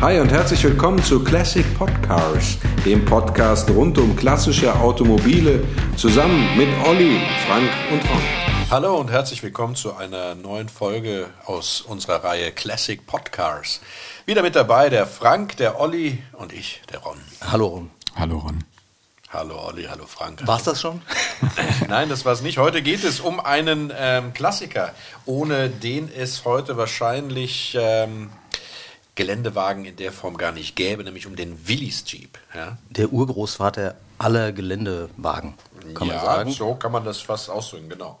Hi und herzlich willkommen zu Classic Podcars, dem Podcast rund um klassische Automobile, zusammen mit Olli, Frank und Ron. Hallo und herzlich willkommen zu einer neuen Folge aus unserer Reihe Classic Podcars. Wieder mit dabei der Frank, der Olli und ich, der Ron. Hallo Ron. Hallo Ron. Hallo Olli, hallo Frank. War's das schon? Nein, das war's nicht. Heute geht es um einen ähm, Klassiker, ohne den es heute wahrscheinlich ähm, Geländewagen in der Form gar nicht gäbe, nämlich um den Willys Jeep. Ja? Der Urgroßvater aller Geländewagen, kann ja, man sagen. so kann man das fast ausdrücken, genau.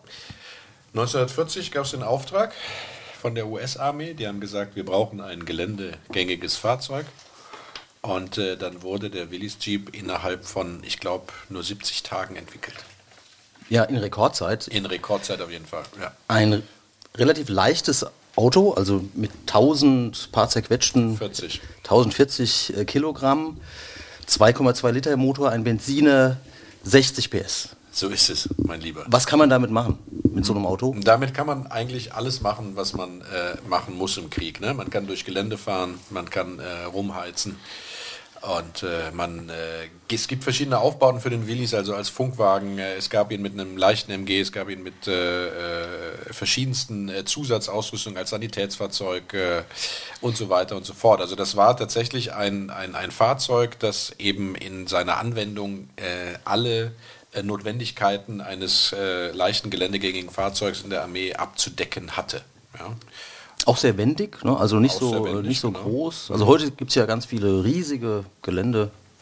1940 gab es den Auftrag von der US-Armee, die haben gesagt, wir brauchen ein geländegängiges Fahrzeug. Und äh, dann wurde der Willys Jeep innerhalb von, ich glaube, nur 70 Tagen entwickelt. Ja, in Rekordzeit. In Rekordzeit auf jeden Fall, ja. Ein relativ leichtes Auto, also mit 1000 paar zerquetschten 40. 1040 äh, Kilogramm, 2,2 Liter Motor, ein Benziner, 60 PS. So ist es, mein Lieber. Was kann man damit machen, mit so einem Auto? Und damit kann man eigentlich alles machen, was man äh, machen muss im Krieg. Ne? Man kann durch Gelände fahren, man kann äh, rumheizen. Und äh, man, äh, es gibt verschiedene Aufbauten für den Willys, also als Funkwagen. Äh, es gab ihn mit einem leichten MG, es gab ihn mit äh, äh, verschiedensten äh, Zusatzausrüstungen als Sanitätsfahrzeug äh, und so weiter und so fort. Also das war tatsächlich ein, ein, ein Fahrzeug, das eben in seiner Anwendung äh, alle äh, Notwendigkeiten eines äh, leichten geländegängigen Fahrzeugs in der Armee abzudecken hatte. Ja. Auch sehr wendig, ne? also nicht Auch so, wendig, nicht so genau. groß. Also heute gibt es ja ganz viele riesige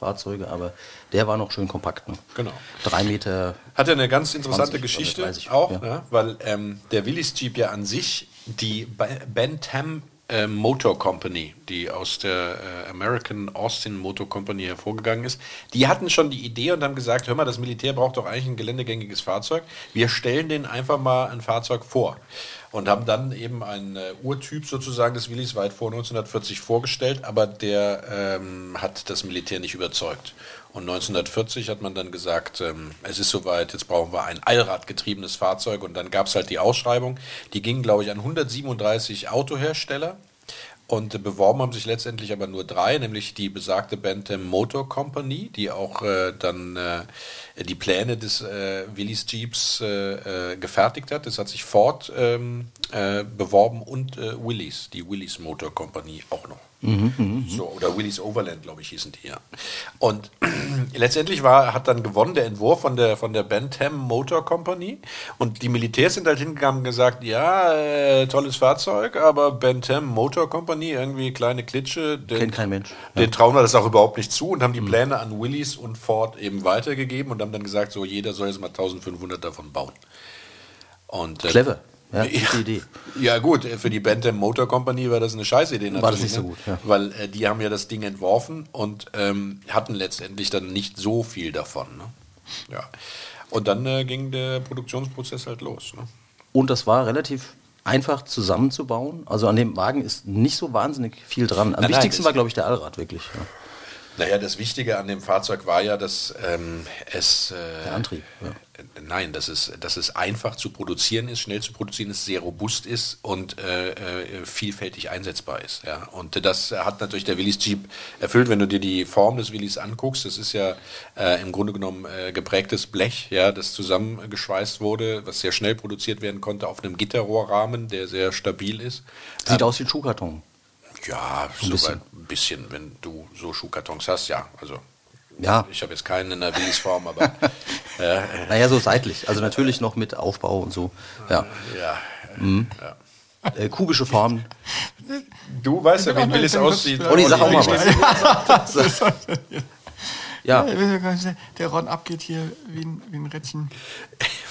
Geländefahrzeuge, aber der war noch schön kompakt. Ne? Genau. Drei Meter. Hat ja eine ganz interessante 20 oder Geschichte 30, auch, ja. ne? weil ähm, der Willys Jeep ja an sich die Bantam äh, Motor Company, die aus der äh, American Austin Motor Company hervorgegangen ist, die hatten schon die Idee und haben gesagt, hör mal, das Militär braucht doch eigentlich ein geländegängiges Fahrzeug. Wir stellen denen einfach mal ein Fahrzeug vor. Und haben dann eben einen äh, Urtyp sozusagen des Willys weit vor 1940 vorgestellt, aber der ähm, hat das Militär nicht überzeugt. Und 1940 hat man dann gesagt, ähm, es ist soweit, jetzt brauchen wir ein Allradgetriebenes Fahrzeug. Und dann gab es halt die Ausschreibung, die ging, glaube ich, an 137 Autohersteller. Und äh, beworben haben sich letztendlich aber nur drei, nämlich die besagte Bantam Motor Company, die auch äh, dann äh, die Pläne des äh, Willys Jeeps äh, äh, gefertigt hat. Das hat sich Ford ähm, äh, beworben und äh, Willys, die Willys Motor Company auch noch. So, oder Willys Overland, glaube ich, hießen die, ja. Und letztendlich war, hat dann gewonnen der Entwurf von der, von der Bantam Motor Company. Und die Militärs sind halt hingegangen und gesagt, ja, äh, tolles Fahrzeug, aber Bantam Motor Company, irgendwie kleine Klitsche. Den, Kennt kein Mensch. Den trauen wir das auch überhaupt nicht zu und haben die Pläne an Willys und Ford eben weitergegeben und haben dann gesagt, so jeder soll jetzt mal 1500 davon bauen. Und, äh, Clever. Ja, Ja. gute Idee. ja gut, für die Bantam Motor Company war das eine Scheißidee natürlich. War das nicht so ne? gut, ja. Weil äh, die haben ja das Ding entworfen und ähm, hatten letztendlich dann nicht so viel davon. Ne? Ja. Und dann äh, ging der Produktionsprozess halt los. Ne? Und das war relativ einfach zusammenzubauen. Also an dem Wagen ist nicht so wahnsinnig viel dran. Am Nein, nein, wichtigsten das- war, glaube ich, der Allrad wirklich. Ja. Naja, das Wichtige an dem Fahrzeug war ja, dass ähm, es... Äh, Der Antrieb, ja. äh, Nein, dass es, dass es einfach zu produzieren ist, schnell zu produzieren ist, sehr robust ist und äh, äh, vielfältig einsetzbar ist. Ja. Und das hat natürlich der Willys Jeep erfüllt, wenn du dir die Form des Willys anguckst. Das ist ja äh, im Grunde genommen äh, geprägtes Blech, ja, das zusammengeschweißt wurde, was sehr schnell produziert werden konnte auf einem Gitterrohrrahmen, der sehr stabil ist. Sieht aus wie ein Schuhkarton. Ja, Ein soweit ein bisschen, wenn du so Schuhkartons hast, ja. Also Ja. ich habe jetzt keinen in der Willys Form, aber äh, Naja, so seitlich. Also natürlich noch mit Aufbau und so. Ja. ja. Äh, kubische Formen. Du weißt ja, wie Genau, Willis aussieht. Olli, sag auch mal was. Ja, Der Ron abgeht hier wie ein, wie ein Rädchen.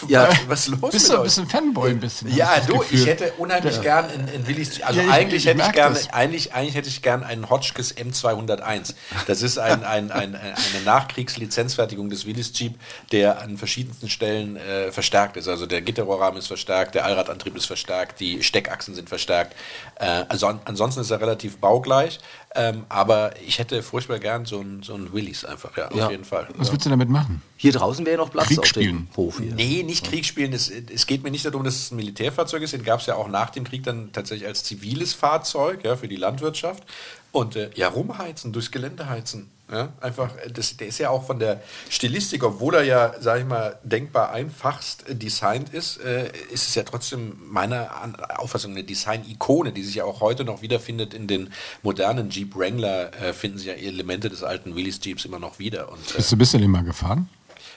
ja. Was ist los Bist du ein bisschen Fanboy ein bisschen? Ja, du, Gefühl. ich hätte unheimlich gern in, in Willis, also Ja, ich- eigentlich ich hätte ich gern, das. eigentlich, eigentlich hätte ich gern einen Hotchkiss M201. Das ist ein, ein, ein, eine Nachkriegslizenzfertigung des Willis Jeep, der an verschiedensten Stellen äh, verstärkt ist. Also der Gitterrohrrahmen ist verstärkt, der Allradantrieb ist verstärkt, die Steckachsen sind verstärkt. Äh, also an, ansonsten ist er relativ baugleich, ähm, aber ich hätte furchtbar gern so ein, so ein Willis einfach, ja, Ja. auf jeden Fall. Was willst du damit machen? Hier draußen wäre noch Platz Krieg auf spielen. dem Hof hier. Nee, nicht Krieg spielen. Es, es geht mir nicht darum, dass es ein Militärfahrzeug ist. Den gab es ja auch nach dem Krieg dann tatsächlich als ziviles Fahrzeug ja, für die Landwirtschaft. Und äh, ja, rumheizen, durchs Gelände heizen. Ja, einfach, äh, das, der ist ja auch von der Stilistik, obwohl er ja, sag ich mal, denkbar einfachst äh, designt ist, äh, ist es ja trotzdem meiner An- Auffassung eine Design-Ikone, die sich ja auch heute noch wiederfindet in den modernen Jeep Wrangler, äh, finden sich ja Elemente des alten Willys Jeeps immer noch wieder. Und, äh, Bist du bist du den mal gefahren?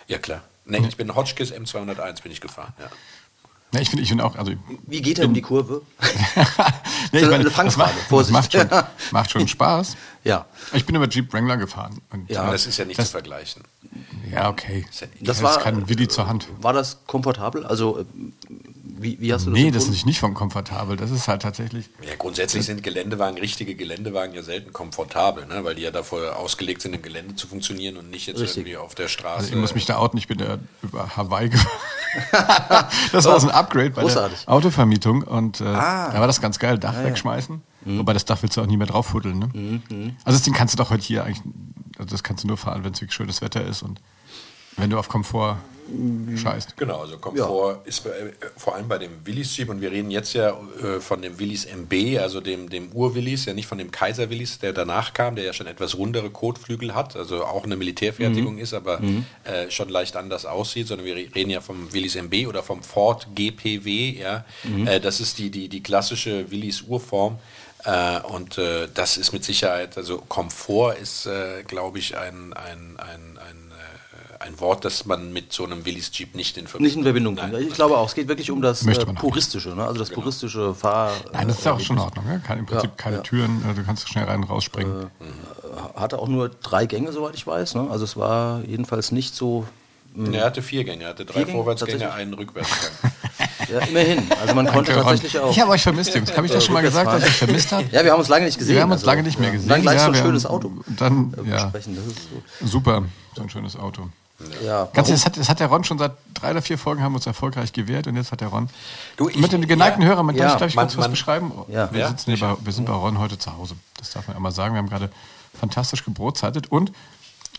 ja, klar. Nee, ich bin Hotchkiss M201 bin ich gefahren. Ja. Ja, ich finde ich find auch, also Wie geht er um die Kurve? nee, ich eine das, Fangfrage, macht, Vorsicht. macht, schon, macht schon Spaß. Ja. Ich bin über Jeep Wrangler gefahren. Und, Ja. äh, Das ist ja nicht das, zu vergleichen. Ja, okay. Das Das, war- kein Willi zur Hand. War das komfortabel? Also, äh, wie, wie hast du das Nee, das ist nicht, nicht von komfortabel. Das ist halt tatsächlich. Ja, grundsätzlich sind Geländewagen, richtige Geländewagen ja selten komfortabel, ne? weil die ja dafür ausgelegt sind, im Gelände zu funktionieren und nicht jetzt Richtig. irgendwie auf der Straße. Also ich muss mich da outen, ich bin da über Hawaii gefahren. das war so ein Upgrade bei Großartig. der Autovermietung und äh, Ah. da war das ganz geil, Dach wegschmeißen. Wobei das Dach willst du auch nie mehr draufhuddeln. Ne? Also das Ding kannst du doch heute hier eigentlich, also das kannst du nur fahren, wenn es wirklich schönes Wetter ist und wenn du auf Komfort scheißt. Genau, also Komfort ist bei, äh, vor allem bei dem Willys Jeep und wir reden jetzt ja äh, von dem Willys MB, also dem, dem Ur-Willys, ja nicht von dem Kaiser Willys, der danach kam, der ja schon etwas rundere Kotflügel hat, also auch eine Militärfertigung ist, aber äh, schon leicht anders aussieht, sondern wir reden ja vom Willys MB oder vom Ford GPW, ja. Äh, das ist die, die, die klassische Willys Urform. Äh, und äh, das ist mit Sicherheit, also Komfort ist, äh, glaube ich, ein, ein, ein, ein, ein Wort, das man mit so einem Willys Jeep nicht in Verbindung Nicht in Verbindung bringen. Ich glaube auch, es geht wirklich um das Möchte äh, Puristische, ne? also das puristische Fahr... Nein, das ist ja auch schon in Ordnung. Ne? Kein, Im Prinzip Ja, keine ja. Türen, äh, du kannst schnell rein und rausspringen. Hatte auch nur drei Gänge, soweit ich weiß. Ne? Also es war jedenfalls nicht so... Nee, Er hatte vier Gänge, er hatte drei Gänge? Vorwärtsgänge, einen Rückwärtsgang. Ja, immerhin. Also man konnte Danke, tatsächlich auch... Ich habe euch vermisst, Jungs. Habe ich das schon mal gesagt, dass ich euch vermisst habe? Ja, wir haben uns lange nicht gesehen. Wir haben uns also, lange nicht mehr ja. gesehen. Dann gleich ja, so ein schönes Auto Dann, äh, ja, besprechen. Das ist so. super. So ein schönes Auto. Ja, Ganz das hat, das hat der Ron schon seit drei oder vier Folgen haben wir uns erfolgreich gewährt und jetzt hat der Ron Du, ich- mit dem geneigten ja, Hörer, man ja, darf ich man- kurz was beschreiben. Ja. Wir, Ja, sitzen hier bei, wir sind bei Ron heute zu Hause. Das darf man einmal sagen. Wir haben gerade fantastisch gebrotzeltet und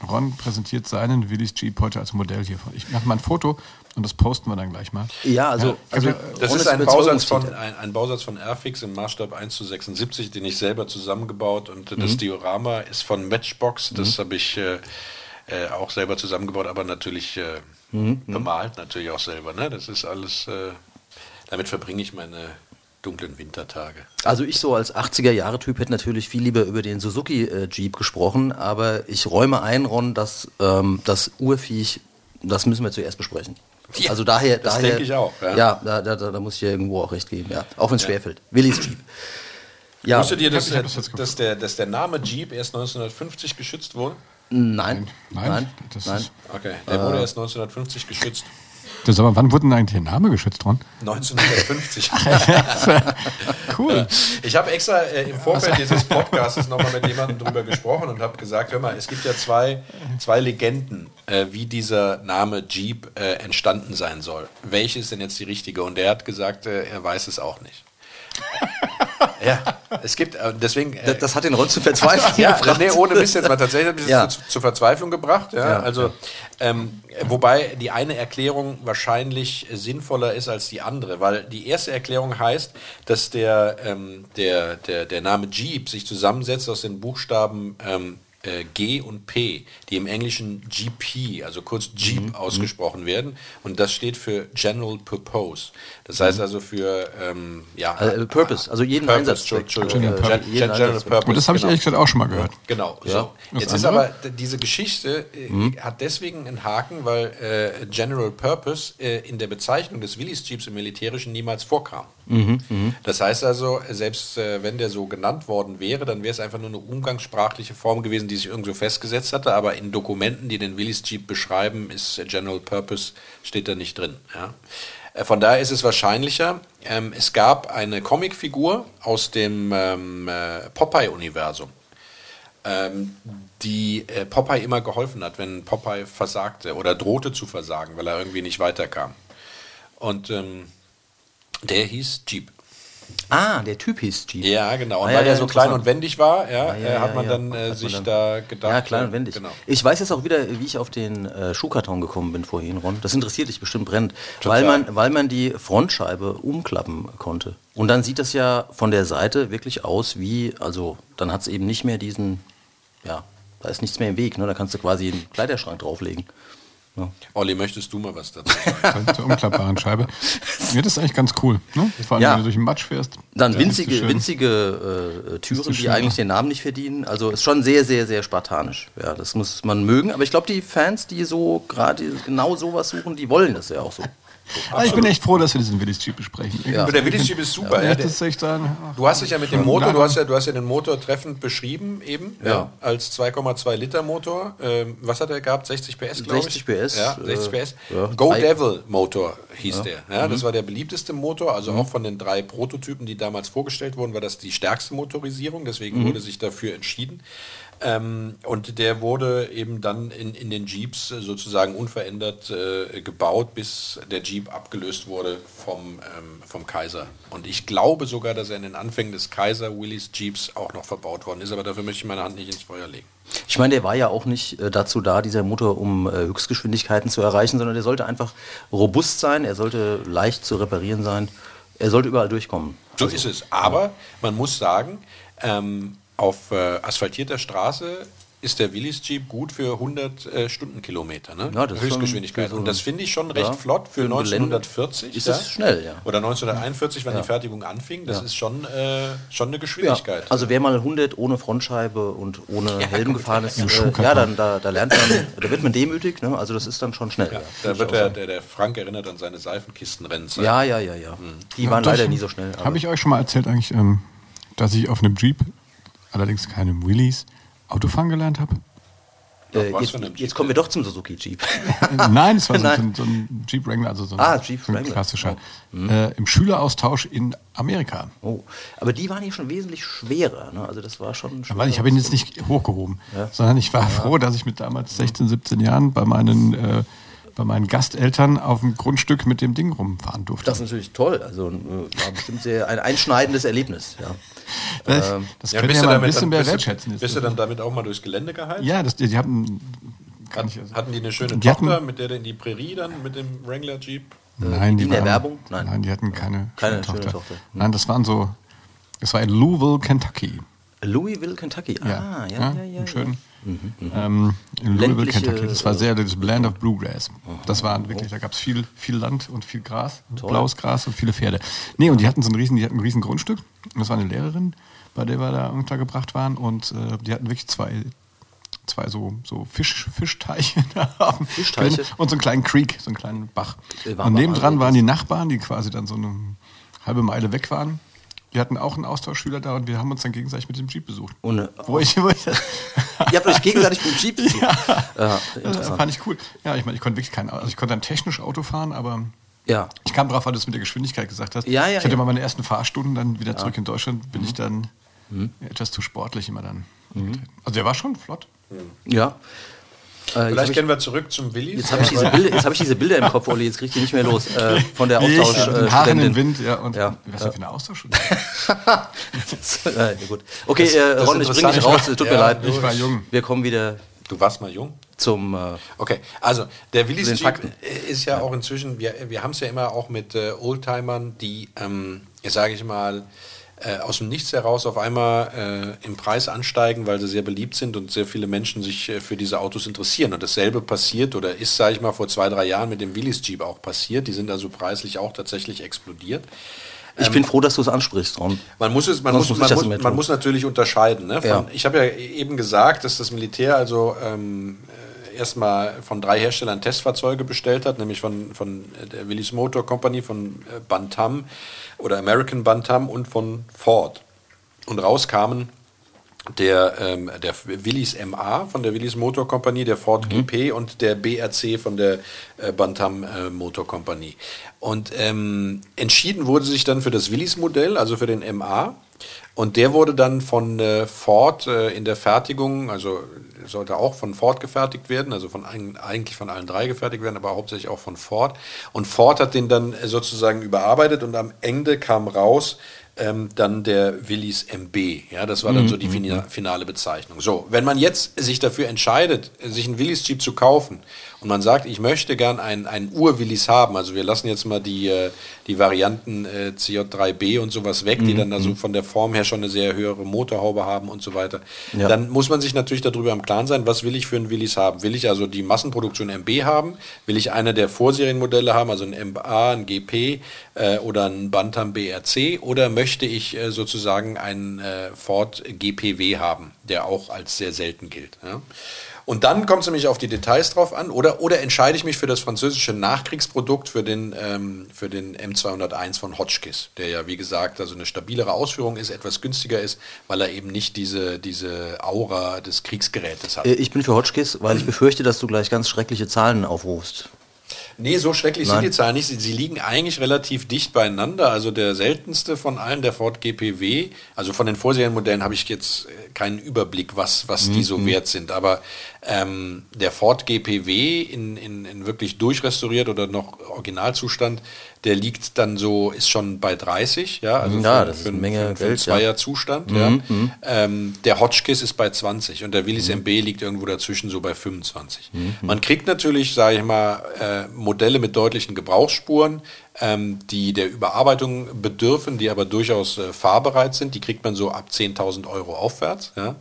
Ron präsentiert seinen Willys Jeep heute als Modell hier. Ich mache mal ein Foto und das posten wir dann gleich mal. Ja, also, also Das ist ein. Bausatz, von, ein, ein Bausatz von Airfix im Maßstab 1 zu 76, den ich selber zusammengebaut und Mhm. das Diorama ist von Matchbox, das habe ich äh, äh, auch selber zusammengebaut, aber natürlich äh, Mhm. bemalt natürlich auch selber. Ne? Das ist alles, äh, damit verbringe ich meine dunklen Wintertage. Also ich so als 80er-Jahre-Typ hätte natürlich viel lieber über den Suzuki äh, Jeep gesprochen, aber ich räume ein, Ron, dass ähm, das Urviech, das müssen wir zuerst besprechen. Ja, also daher, das daher, denke ich auch, ja. Ja, da, da, da muss ich ja irgendwo auch recht geben, ja. Auch wenn es schwerfällt. Willis Jeep. Ja, Wusstet ihr, dass, das dass, der, dass der Name Jeep erst 1950 geschützt wurde? Nein, Nein, nein, das nein. ist- Okay, der wurde erst 1950 geschützt. Das, aber wann wurde denn eigentlich der Name geschützt, Ron? 1950. Cool. Ich habe extra äh, im Vorfeld dieses Podcasts nochmal mit jemandem drüber gesprochen und habe gesagt, hör mal, es gibt ja zwei, zwei Legenden, äh, wie dieser Name Jeep äh, entstanden sein soll. Welche ist denn jetzt die richtige? Und er hat gesagt, äh, er weiß es auch nicht. Ja, es gibt, äh, deswegen... Äh, Das, das hat den Ron zu verzweifeln ja, gebracht. nee, ohne Mist jetzt mal tatsächlich hat mich Ja. zu, zur Verzweiflung gebracht. Ja, Ja. also, ähm, wobei die eine Erklärung wahrscheinlich sinnvoller ist als die andere, weil die erste Erklärung heißt, dass der, ähm, der, der, der Name Jeep sich zusammensetzt aus den Buchstaben ähm, äh, G und P, die im Englischen GP, also kurz Jeep Mhm. ausgesprochen werden. Und das steht für General Purpose. Das heißt also für ähm, ja, Mhm. Äh, Purpose, also jeden Purpose, Einsatzzweck. Entschuldigung, Äh, Gen- jeden Gen- General Einsatzzweck. Purpose. Und das habe ich genau. ehrlich gesagt auch schon mal gehört. Genau. Ja. So. Jetzt ist aber diese Geschichte äh, hat deswegen einen Haken, weil äh, General Purpose äh, in der Bezeichnung des Willys Jeeps im Militärischen niemals vorkam. Das heißt also, selbst äh, wenn der so genannt worden wäre, dann wäre es einfach nur eine umgangssprachliche Form gewesen, die sich irgendwo festgesetzt hatte. Aber in Dokumenten, die den Willys Jeep beschreiben, ist General Purpose steht da nicht drin. Ja. Äh, Von daher ist es wahrscheinlicher. Ähm, es gab eine Comicfigur aus dem ähm, äh, Popeye-Universum ähm, die äh, Popeye immer geholfen hat, wenn Popeye versagte oder drohte zu versagen, weil er irgendwie nicht weiterkam. Und ähm, der hieß Jeep. Ah, der Typ hieß Jeep. Ja, genau. Und Ah, ja, weil ja, er so klein und wendig war, ja, Ah, ja, äh, hat man dann äh, Hat man sich dann- da gedacht. Ja, klein und wendig. Genau. Ich weiß jetzt auch wieder, wie ich auf den äh, Schuhkarton gekommen bin vorhin, Ron. Das interessiert dich bestimmt brennend. Weil man, weil man die Frontscheibe umklappen konnte. Und dann sieht das ja von der Seite wirklich aus wie, also dann hat es eben nicht mehr diesen, ja, da ist nichts mehr im Weg. Ne? Da kannst du quasi einen Kleiderschrank drauflegen. Ja. Olli, möchtest du mal was dazu sagen? Zur umklappbaren Scheibe. Ja, das ist eigentlich ganz cool. Ne? Vor allem, Ja. wenn du durch den Matsch fährst. Dann da winzige, schön. winzige äh, Türen, die eigentlich ja. den Namen nicht verdienen. Also ist schon sehr, sehr, sehr spartanisch. Ja, das muss man mögen. Aber ich glaube, die Fans, die so gerade genau sowas suchen, die wollen das ja auch so. Ah, ich bin echt froh, dass wir diesen Willis Jeep besprechen. Ja. Aber der Willis-Jeep ist super. Ja, Ja, das echt ein, Du hast dich ja mit dem Motor, du hast ja, du hast ja den Motor treffend beschrieben eben, ja, als 2,2 Liter Motor. Ähm, was hat er gehabt? 60 PS, glaube ich. 60 PS, Ja, 60 äh, PS. ja. Go Devil Motor hieß der. Ja, Mhm. das war der beliebteste Motor, also auch von den drei Prototypen, die damals vorgestellt wurden, war das die stärkste Motorisierung. Deswegen Mhm. wurde sich dafür entschieden. Ähm, und der wurde eben dann in, in den Jeeps äh, sozusagen unverändert äh, gebaut, bis der Jeep abgelöst wurde vom, ähm, vom Kaiser. Und ich glaube sogar, dass er in den Anfängen des Kaiser Willys Jeeps auch noch verbaut worden ist, aber dafür möchte ich meine Hand nicht ins Feuer legen. Ich meine, der war ja auch nicht äh, dazu da, dieser Motor, um äh, Höchstgeschwindigkeiten zu erreichen, sondern der sollte einfach robust sein, er sollte leicht zu reparieren sein, er sollte überall durchkommen. So ist es. Aber man muss sagen, ähm, auf äh, asphaltierter Straße ist der Willys Jeep gut für 100 äh, Stundenkilometer, ne? Ja, das ist Höchstgeschwindigkeit. schon Und das finde ich schon recht ja, flott für für ein Gelände 1940. ist es schnell, ja. Oder 1941, wenn Ja. die Fertigung anfing. Das Ja. ist schon, äh, schon eine Ja, Geschwindigkeit. also wer mal 100 ohne Frontscheibe und ohne Ja, Helm gut. gefahren ist, Im äh, ja, dann da, da lernt man, da wird man demütig, ne? also das ist dann schon schnell. ja, Ja, da wird der, der, der Frank erinnert an seine Seifenkistenrennen. ja, ja, ja. ja. Hm. Die waren leider nie so schnell. Habe ich euch schon mal erzählt, eigentlich, ähm, dass ich auf einem Jeep, allerdings keinem Willys, Autofahren gelernt habe? äh, jetzt, jetzt kommen wir doch zum Suzuki Jeep. Nein, es war so, ein- so ein Jeep Wrangler, also so ein, Ah, Jeep so ein Wrangler. klassischer. Äh, Im Schüleraustausch in Amerika. Oh, aber die waren hier schon wesentlich schwerer. Ne? Also das war schon. Weil ich habe ihn jetzt nicht hochgehoben, sondern ich war froh, dass ich mit damals 16, 17 Jahren bei meinen, äh, bei meinen Gasteltern auf dem Grundstück mit dem Ding rumfahren durfte. Das ist natürlich toll. Also äh, war bestimmt sehr ein einschneidendes Erlebnis. Ja. das ähm, das Ja, könnt bist ihr du mal ein bisschen dann, mehr bist, wertschätzen. jetzt. bist du dann damit auch mal durchs Gelände geheizt? ja, das, die, die hatten. Kann ich, Hat, hatten die eine schöne Die hatten- Tochter, mit der in die Prärie dann mit dem Wrangler Jeep? Nein, wie die in der waren- Werbung? Nein. Nein. die hatten keine, Keine schöne schöne Tochter. Tochter. Hm. Nein, das waren so. Das war in Louisville, Kentucky. Louisville, Kentucky. Ah, ja, ja, ja. ja, im schönen, Ähm, in Louisville, Kentucky. Das war sehr das Land of Bluegrass. Das war wirklich, da gab es viel, viel Land und viel Gras, blaues Gras und viele Pferde. Nee, und die hatten so ein riesen, die hatten ein riesen Grundstück. Und das war eine Lehrerin, bei der wir da untergebracht waren. Und äh, die hatten wirklich zwei, zwei so, so Fisch, Fischteiche da haben. Fischteiche? Und so einen kleinen Creek, so einen kleinen Bach. War Und nebendran waren die Nachbarn, die quasi dann so eine halbe Meile weg waren. Die hatten auch einen Austauschschüler da und wir haben uns dann gegenseitig mit dem Jeep besucht. Äh, wo ich, wo ich Ihr habt euch gegenseitig mit dem Jeep besucht. Ja, das interessant. fand ich cool. Ja, ich meine, ich konnte wirklich kein, also ich konnte dann technisch Auto fahren, aber Ja. ich kam drauf, weil du es mit der Geschwindigkeit gesagt hast. Ja, ja, ich hatte ja. mal meine ersten Fahrstunden, dann wieder zurück in Deutschland, bin ich dann etwas zu sportlich immer dann. Also der war schon flott. Ja. Äh, Vielleicht gehen wir zurück zum Willi. Jetzt habe ich, diese Bilder- jetzt hab ich diese Bilder im Kopf, Olli, jetzt krieg ich die nicht mehr los. Äh, von der Austausch. Äh, Haaren im. Wind, ja. Und Ja. was ist das für eine Austausch? ja, gut. Okay, äh, das Ron, ich bringe dich raus, es tut mir Ja, leid. du- Ich war jung. Wir kommen wieder Du warst mal jung. zum. Äh, Okay, also der Willis Fakten. ist ja auch inzwischen, wir, wir haben es ja immer auch mit äh, Oldtimern, die, ähm, jetzt sage ich mal, äh, aus dem Nichts heraus auf einmal äh, im Preis ansteigen, weil sie sehr beliebt sind und sehr viele Menschen sich äh, für diese Autos interessieren. Und dasselbe passiert oder ist, sage ich mal, vor zwei, drei Jahren mit dem Willis Jeep auch passiert. Die sind also preislich auch tatsächlich explodiert. ich bin froh, dass du es ansprichst, Ron. Man muss es, man Sonst muss, muss man, muss, man muss natürlich unterscheiden. Ne? Von, Ja. Ich habe ja eben gesagt, dass das Militär also ähm, äh, erstmal von drei Herstellern Testfahrzeuge bestellt hat, nämlich von, von der Willis Motor Company, von äh, Bantam oder American Bantam und von Ford. Und rauskamen der, ähm, der Willis MA von der Willis Motor Company, der Ford GP und der BRC von der äh, Bantam äh, Motor Company. Und ähm, entschieden wurde sich dann für das Willis Modell, also für den MA. Und der wurde dann von äh, Ford äh, in der Fertigung, also sollte auch von Ford gefertigt werden, also von eigentlich von allen drei gefertigt werden, aber hauptsächlich auch von Ford. Und Ford hat den dann äh, sozusagen überarbeitet und am Ende kam raus ähm, dann der Willys MB. Ja, das war dann so die fina- finale Bezeichnung. So, wenn man jetzt sich dafür entscheidet, sich einen Willys Jeep zu kaufen und man sagt, ich möchte gern einen, einen Ur-Willys haben, also wir lassen jetzt mal die, äh, die Varianten äh, CJ3B und sowas weg, die dann also von der Form her schon eine sehr höhere Motorhaube haben und so weiter, Ja. dann muss man sich natürlich darüber im Klaren sein, was will ich für einen Willys haben? Will ich also die Massenproduktion MB haben? Will ich eine der Vorserienmodelle haben, also ein MA, ein GP äh, oder ein Bantam BRC? Oder möchte ich äh, sozusagen einen äh, Ford GPW haben, der auch als sehr selten gilt? Ja? Und dann kommt es nämlich auf die Details drauf an. Oder, oder entscheide ich mich für das französische Nachkriegsprodukt, für den, ähm, für den M201 von Hotchkiss, der ja, wie gesagt, also eine stabilere Ausführung ist, etwas günstiger ist, weil er eben nicht diese, diese Aura des Kriegsgerätes hat. Äh, Ich bin für Hotchkiss, weil ich befürchte, dass du gleich ganz schreckliche Zahlen aufrufst. Nee, so schrecklich Nein. sind die Zahlen nicht. Sie, sie liegen eigentlich relativ dicht beieinander. Also der seltenste von allen, der Ford GPW, also von den Vorserienmodellen habe ich jetzt äh, keinen Überblick, was, was die so wert sind. Aber ähm, der Ford GPW in, in, in wirklich durchrestauriert oder noch Originalzustand, der liegt dann so, ist schon bei 30, ja, also Ja, für, das ist eine Menge für, für Geld, ja. Zweier-Zustand. Ja. Ähm, der Hotchkiss ist bei 20 und der Willys MB liegt irgendwo dazwischen so bei 25. Man kriegt natürlich, sage ich mal, äh, Modelle mit deutlichen Gebrauchsspuren, ähm, die der Überarbeitung bedürfen, die aber durchaus äh, fahrbereit sind. Die kriegt man so ab 10.000 Euro aufwärts. Ja?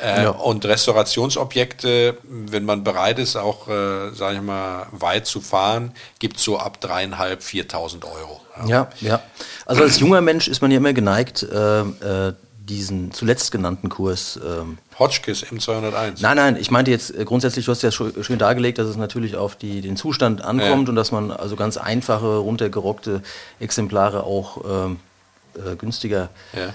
Äh, Ja. Und Restaurationsobjekte, wenn man bereit ist, auch, äh, sage ich mal, weit zu fahren, gibt es so ab 3.500, 4.000 Euro. Ja, ja. Also als junger Mensch ist man ja immer geneigt, äh, äh, diesen zuletzt genannten Kurs. Ähm, Hotchkiss M201. nein, nein, ich meinte jetzt äh, grundsätzlich, du hast ja schön dargelegt, dass es natürlich auf die, den Zustand ankommt Ja. und dass man also ganz einfache, runtergerockte Exemplare auch ähm, äh, günstiger, Ja.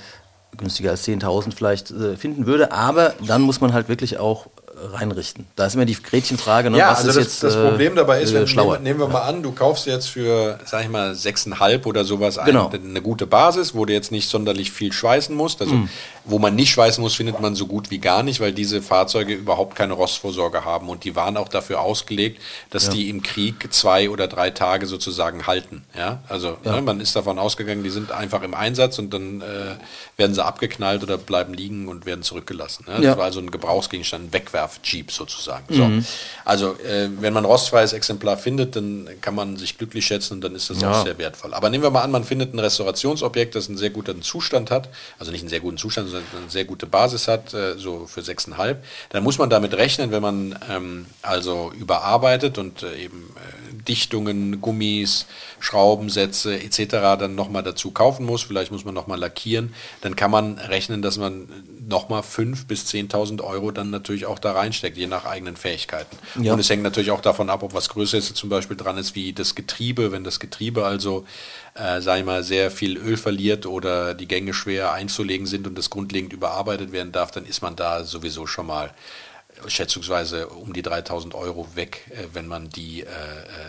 günstiger als 10.000 vielleicht äh, finden würde. Aber dann muss man halt wirklich auch reinrichten. Da ist immer die Gretchenfrage, ne? Ja, was also ist das, jetzt das äh, Problem dabei ist, äh, wenn, schlauer. nehmen, nehmen wir mal an, du kaufst jetzt für, sag ich mal, 6,5 oder sowas Genau. eine gute Basis, wo du jetzt nicht sonderlich viel schweißen musst. Also Mhm. wo man nicht schweißen muss, findet man so gut wie gar nicht, weil diese Fahrzeuge überhaupt keine Rostvorsorge haben und die waren auch dafür ausgelegt, dass die im Krieg zwei oder drei Tage sozusagen halten. Ja, also Ja. Ne, man ist davon ausgegangen, die sind einfach im Einsatz und dann äh, werden sie abgeknallt oder bleiben liegen und werden zurückgelassen. Ja? Das Ja. war also ein Gebrauchsgegenstand, ein Wegwerf-Jeep sozusagen. So. Also äh, wenn man ein rostfreies Exemplar findet, dann kann man sich glücklich schätzen und dann ist das Ja. auch sehr wertvoll. Aber nehmen wir mal an, man findet ein Restaurationsobjekt, das einen sehr guten Zustand hat, also nicht einen sehr guten Zustand, sondern eine sehr gute Basis hat, äh, so für 6,5, dann muss man damit rechnen, wenn man ähm, also überarbeitet und äh, eben äh, Dichtungen, Gummis, Schraubensätze etc. dann nochmal dazu kaufen muss, vielleicht muss man nochmal lackieren, dann kann man rechnen, dass man nochmal 5.000 bis 10.000 Euro dann natürlich auch da reinsteckt, je nach eigenen Fähigkeiten. Ja. Und es hängt natürlich auch davon ab, ob was Größeres zum Beispiel dran ist, wie das Getriebe. Wenn das Getriebe also, äh, sag ich mal, sehr viel Öl verliert oder die Gänge schwer einzulegen sind und das grundlegend überarbeitet werden darf, dann ist man da sowieso schon mal schätzungsweise um die 3000 Euro weg, äh, wenn man die, äh, äh,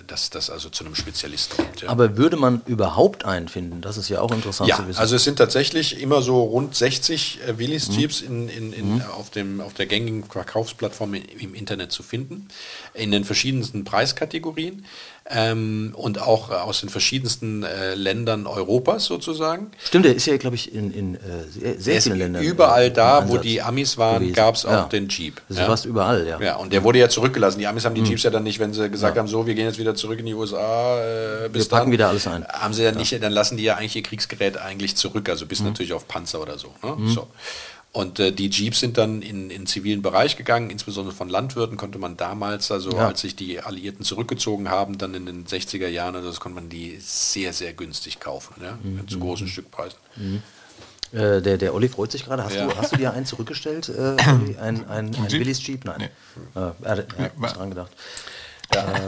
das, das also zu einem Spezialisten gibt. Ja. Aber würde man überhaupt einen finden? Das ist ja auch interessant Ja, zu wissen. also es sind tatsächlich immer so rund 60 äh, Willys Jeeps in, in, in, auf, dem, auf der gängigen Verkaufsplattform im, im Internet zu finden, in den verschiedensten Preiskategorien ähm, und auch äh, aus den verschiedensten äh, Ländern Europas sozusagen. Stimmt, der ist ja, glaube ich, in, in äh, sehr, sehr Er vielen Ländern. überall da, wo die Amis waren, gab es auch Ja. den Jeep. Das ja. fast überall, ja. Ja, und der wurde ja zurückgelassen. Die Amis haben die Jeeps ja dann nicht, wenn sie gesagt haben, so, wir gehen jetzt wieder zurück in die USA, äh, bis Wir packen dann, wieder alles ein. Haben sie ja nicht, dann lassen die ja eigentlich ihr Kriegsgerät eigentlich zurück, also Mhm. bis natürlich auf Panzer oder so. Ne? so. Und äh, die Jeeps sind dann in in zivilen Bereich gegangen, insbesondere von Landwirten konnte man damals, also Ja. als sich die Alliierten zurückgezogen haben, dann in den 60er Jahren, also das konnte man die sehr, sehr günstig kaufen, ja? Mhm. zu großen Stückpreisen. Äh, der, der Olli freut sich gerade. Hast, Ja. du, hast du dir einen zurückgestellt, äh, Olli? Ein, ein, ein Jeep? Willys Jeep? Nein. Nee. Äh, er, hat- war- nicht dran gedacht.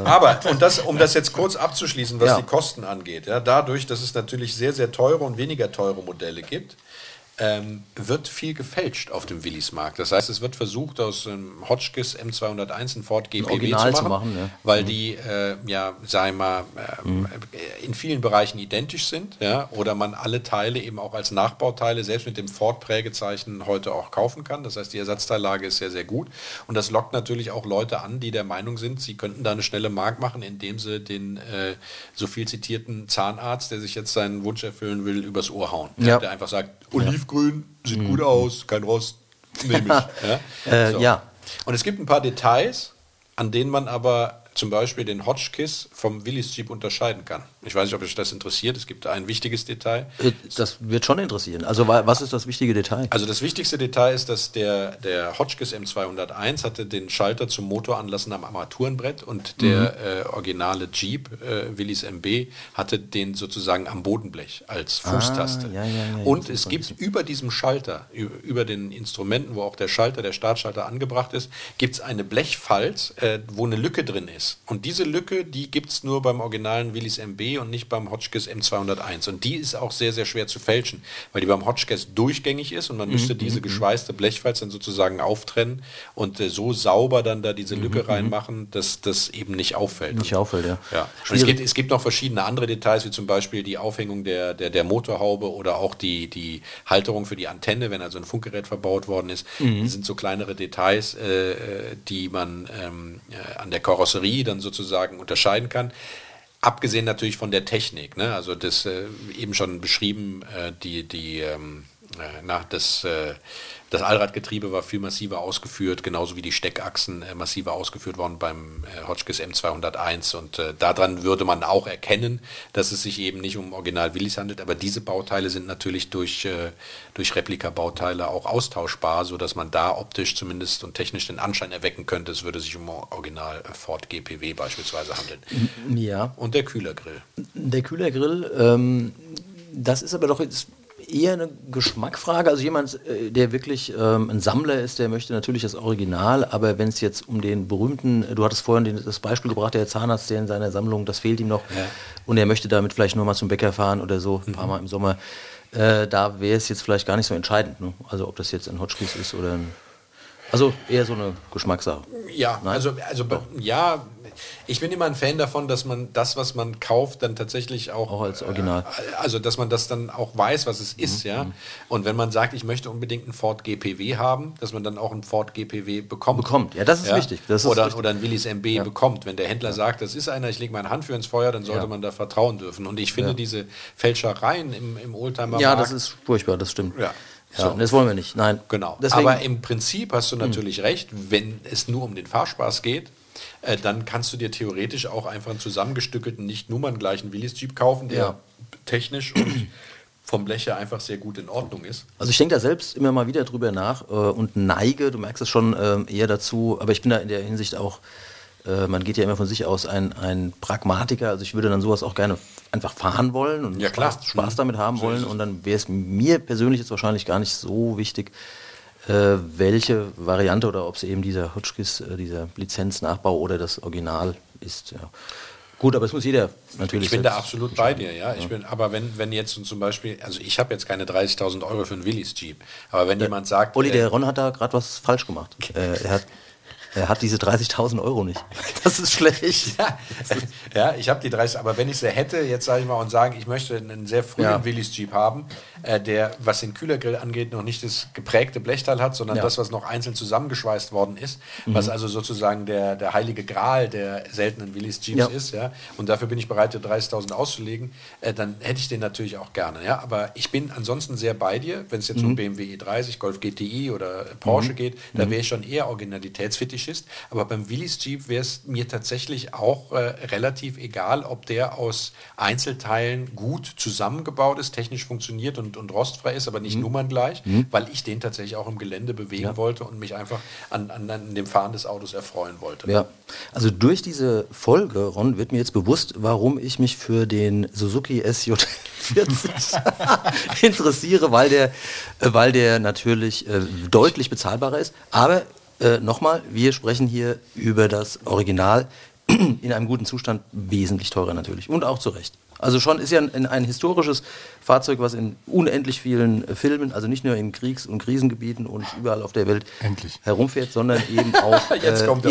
Aber, und das, um das jetzt kurz abzuschließen, was Ja. die Kosten angeht, ja, dadurch, dass es natürlich sehr, sehr teure und weniger teure Modelle gibt, ähm, wird viel gefälscht auf dem Willis-Markt. Das heißt, es wird versucht, aus einem Hotchkiss M201 ein Ford GPW Original zu zu machen, machen, ja. weil die, äh, ja, sagen wir mal, ähm, in vielen Bereichen identisch sind, ja, oder man alle Teile eben auch als Nachbauteile selbst mit dem Ford-Prägezeichen heute auch kaufen kann. Das heißt, die Ersatzteillage ist sehr, sehr gut. Und das lockt natürlich auch Leute an, die der Meinung sind, sie könnten da eine schnelle Mark machen, indem sie den äh, so viel zitierten Zahnarzt, der sich jetzt seinen Wunsch erfüllen will, übers Ohr hauen. Ja. Der einfach sagt, Olivgrün, sieht gut aus, kein Rost, nehme ich. ja? Äh, ja. Und es gibt ein paar Details, an denen man aber zum Beispiel den Hotchkiss vom Willys Jeep unterscheiden kann. Ich weiß nicht, ob euch das interessiert. Es gibt ein wichtiges Detail. Äh, Das wird schon interessieren. Also wa- was ist das wichtige Detail? Also das wichtigste Detail ist, dass der, der Hotchkiss M201 hatte den Schalter zum Motoranlassen am Armaturenbrett und der äh, originale Jeep äh, Willys MB hatte den sozusagen am Bodenblech als Fußtaste. ja, ja, ja, und es gibt über diesem Schalter, über den Instrumenten, wo auch der Schalter, der Startschalter angebracht ist, gibt es eine Blechfalz, äh, wo eine Lücke drin ist. Und diese Lücke, die gibt es nur beim originalen Willys MB und nicht beim Hotchkiss M201. Und die ist auch sehr, sehr schwer zu fälschen, weil die beim Hotchkiss durchgängig ist und man Mhm, müsste diese geschweißte Blechfalz dann sozusagen auftrennen und äh, so sauber dann da diese Lücke reinmachen, dass das eben nicht auffällt. Mhm, Nicht auffällt, ja. Ja. Und es, gibt, es gibt noch verschiedene andere Details, wie zum Beispiel die Aufhängung der, der, der Motorhaube oder auch die, die Halterung für die Antenne, wenn also ein Funkgerät verbaut worden ist. Das sind so kleinere Details, äh, äh, die man ähm, äh, an der Karosserie dann sozusagen unterscheiden kann. Abgesehen natürlich von der Technik, ne? also das äh, eben schon beschrieben, äh, die, die ähm, äh, na, das, äh, das Allradgetriebe war viel massiver ausgeführt, genauso wie die Steckachsen äh, massiver ausgeführt worden beim äh, Hotchkiss M201 und äh, daran würde man auch erkennen, dass es sich eben nicht um Original Willys handelt, aber diese Bauteile sind natürlich durch, äh, durch Replika-Bauteile auch austauschbar, sodass man da optisch zumindest und technisch den Anschein erwecken könnte, es würde sich um Original Ford GPW beispielsweise handeln. Ja. Und der Kühlergrill. Der Kühlergrill, ähm, das ist aber doch jetzt eher eine Geschmackfrage. Also jemand, äh, der wirklich ähm, ein Sammler ist, der möchte natürlich das Original, aber wenn es jetzt um den berühmten, du hattest vorhin den, das Beispiel gebracht, der Zahnarzt, der in seiner Sammlung, das fehlt ihm noch, und er möchte damit vielleicht nur mal zum Bäcker fahren oder so, ein paar Mal im Sommer, äh, da wäre es jetzt vielleicht gar nicht so entscheidend. Ne? Also ob das jetzt ein Hotchkiss ist oder ein... Also eher so eine Geschmackssache. Ja, Nein? also, also ja, ich bin immer ein Fan davon, dass man das, was man kauft, dann tatsächlich auch, Auch als Original. Äh, also dass man das dann auch weiß, was es ist, ja. Und wenn man sagt, ich möchte unbedingt einen Ford GPW haben, dass man dann auch einen Ford GPW bekommt. Bekommt, ja, das ist wichtig, das ist oder, richtig. oder ein Willys MB bekommt. Wenn der Händler sagt, das ist einer, ich lege meine Hand für ins Feuer, dann sollte Ja. man da vertrauen dürfen. Und ich finde diese Fälschereien im, im Oldtimer Ja, das ist furchtbar, das stimmt. Ja. Ja, So. das wollen wir nicht. Nein. Genau. Deswegen, Aber im Prinzip hast du natürlich recht, wenn es nur um den Fahrspaß geht, äh, dann kannst du dir theoretisch auch einfach einen zusammengestückelten, nicht Nummern gleichen Willys Jeep kaufen, der Ja. technisch und vom Blech her einfach sehr gut in Ordnung ist. Also ich denke da selbst immer mal wieder drüber nach äh, und neige, du merkst es schon ähm, eher dazu, aber ich bin da in der Hinsicht auch, äh, man geht ja immer von sich aus ein, ein Pragmatiker, also ich würde dann sowas auch gerne einfach fahren wollen und Ja. Spaß, Spaß damit haben wollen und dann wäre es mir persönlich jetzt wahrscheinlich gar nicht so wichtig, äh, welche Variante oder ob es eben dieser Hotchkiss, äh, dieser Lizenznachbau oder das Original ist. Ja. Gut, aber es muss jeder natürlich Ich bin da absolut bei dir, ja. Ich bin, aber wenn, wenn jetzt zum Beispiel, also ich habe jetzt keine 30.000 Euro für einen Willys Jeep, aber wenn jemand sagt, Olli, äh, der Ron hat da gerade was falsch gemacht. Äh, er, hat, er hat diese 30.000 Euro nicht. Das ist schlecht. Ja, ja ich habe die 30, aber wenn ich sie hätte, jetzt sage ich mal, und sagen, ich möchte einen sehr frühen Ja. Willys Jeep haben, äh, der, was den Kühlergrill angeht, noch nicht das geprägte Blechteil hat, sondern Ja. Mhm. das, was noch einzeln zusammengeschweißt worden ist, was also sozusagen der, der heilige Gral der seltenen Willys Jeeps ist, ja, und dafür bin ich bereit, die 30.000 auszulegen, äh, dann hätte ich den natürlich auch gerne, ja, aber ich bin ansonsten sehr bei dir, wenn es jetzt Mhm. um BMW E30, Golf GTI oder Porsche geht, da wäre ich schon eher Originalitätsfetischist, aber beim Willys Jeep wäre es mir tatsächlich auch äh, relativ egal, ob der aus Einzelteilen gut zusammengebaut ist, technisch funktioniert und, und rostfrei ist, aber nicht nummerngleich, weil ich den tatsächlich auch im Gelände bewegen wollte und mich einfach an, an, an dem Fahren des Autos erfreuen wollte. Ja, also durch diese Folge, Ron, wird mir jetzt bewusst, warum ich mich für den Suzuki SJ40 interessiere, weil der, äh, weil der natürlich äh, deutlich bezahlbarer ist. Aber äh, nochmal, wir sprechen hier über das Original in einem guten Zustand wesentlich teurer natürlich. Und auch zu Recht. Also schon ist ja ein, ein historisches Fahrzeug, was in unendlich vielen äh, Filmen, also nicht nur in Kriegs- und Krisengebieten und überall auf der Welt Endlich. herumfährt, sondern eben auch äh,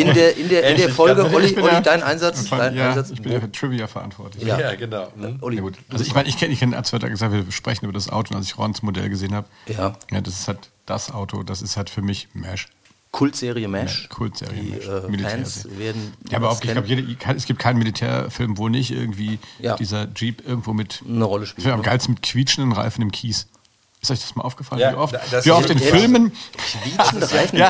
in, der, in, der, in der Folge, Olli, Olli dein Einsatz, Von- dein ja, Einsatz, ich bin ja für Trivia verantwortlich. Ja. Ja, genau. Mhm. Olli, Ja, gut. Also ich meine, ich kenne, ich kenn, wir da gesagt wir sprechen über das Auto, und als ich Rons Modell gesehen habe, Ja. ja, das ist halt das Auto, das ist halt für mich MASH. Kultserie MASH. Kultserie Die MASH, äh, Fans werden Ja, aber das auch, ich glaube, es gibt keinen Militärfilm, wo nicht irgendwie Ja. dieser Jeep irgendwo mit Eine Rolle spielt, am ne? geilsten mit quietschenden Reifen im Kies. Ist euch das mal aufgefallen? Ja, wie oft, das wie ist oft in Filmen Quietschende Reifen ja,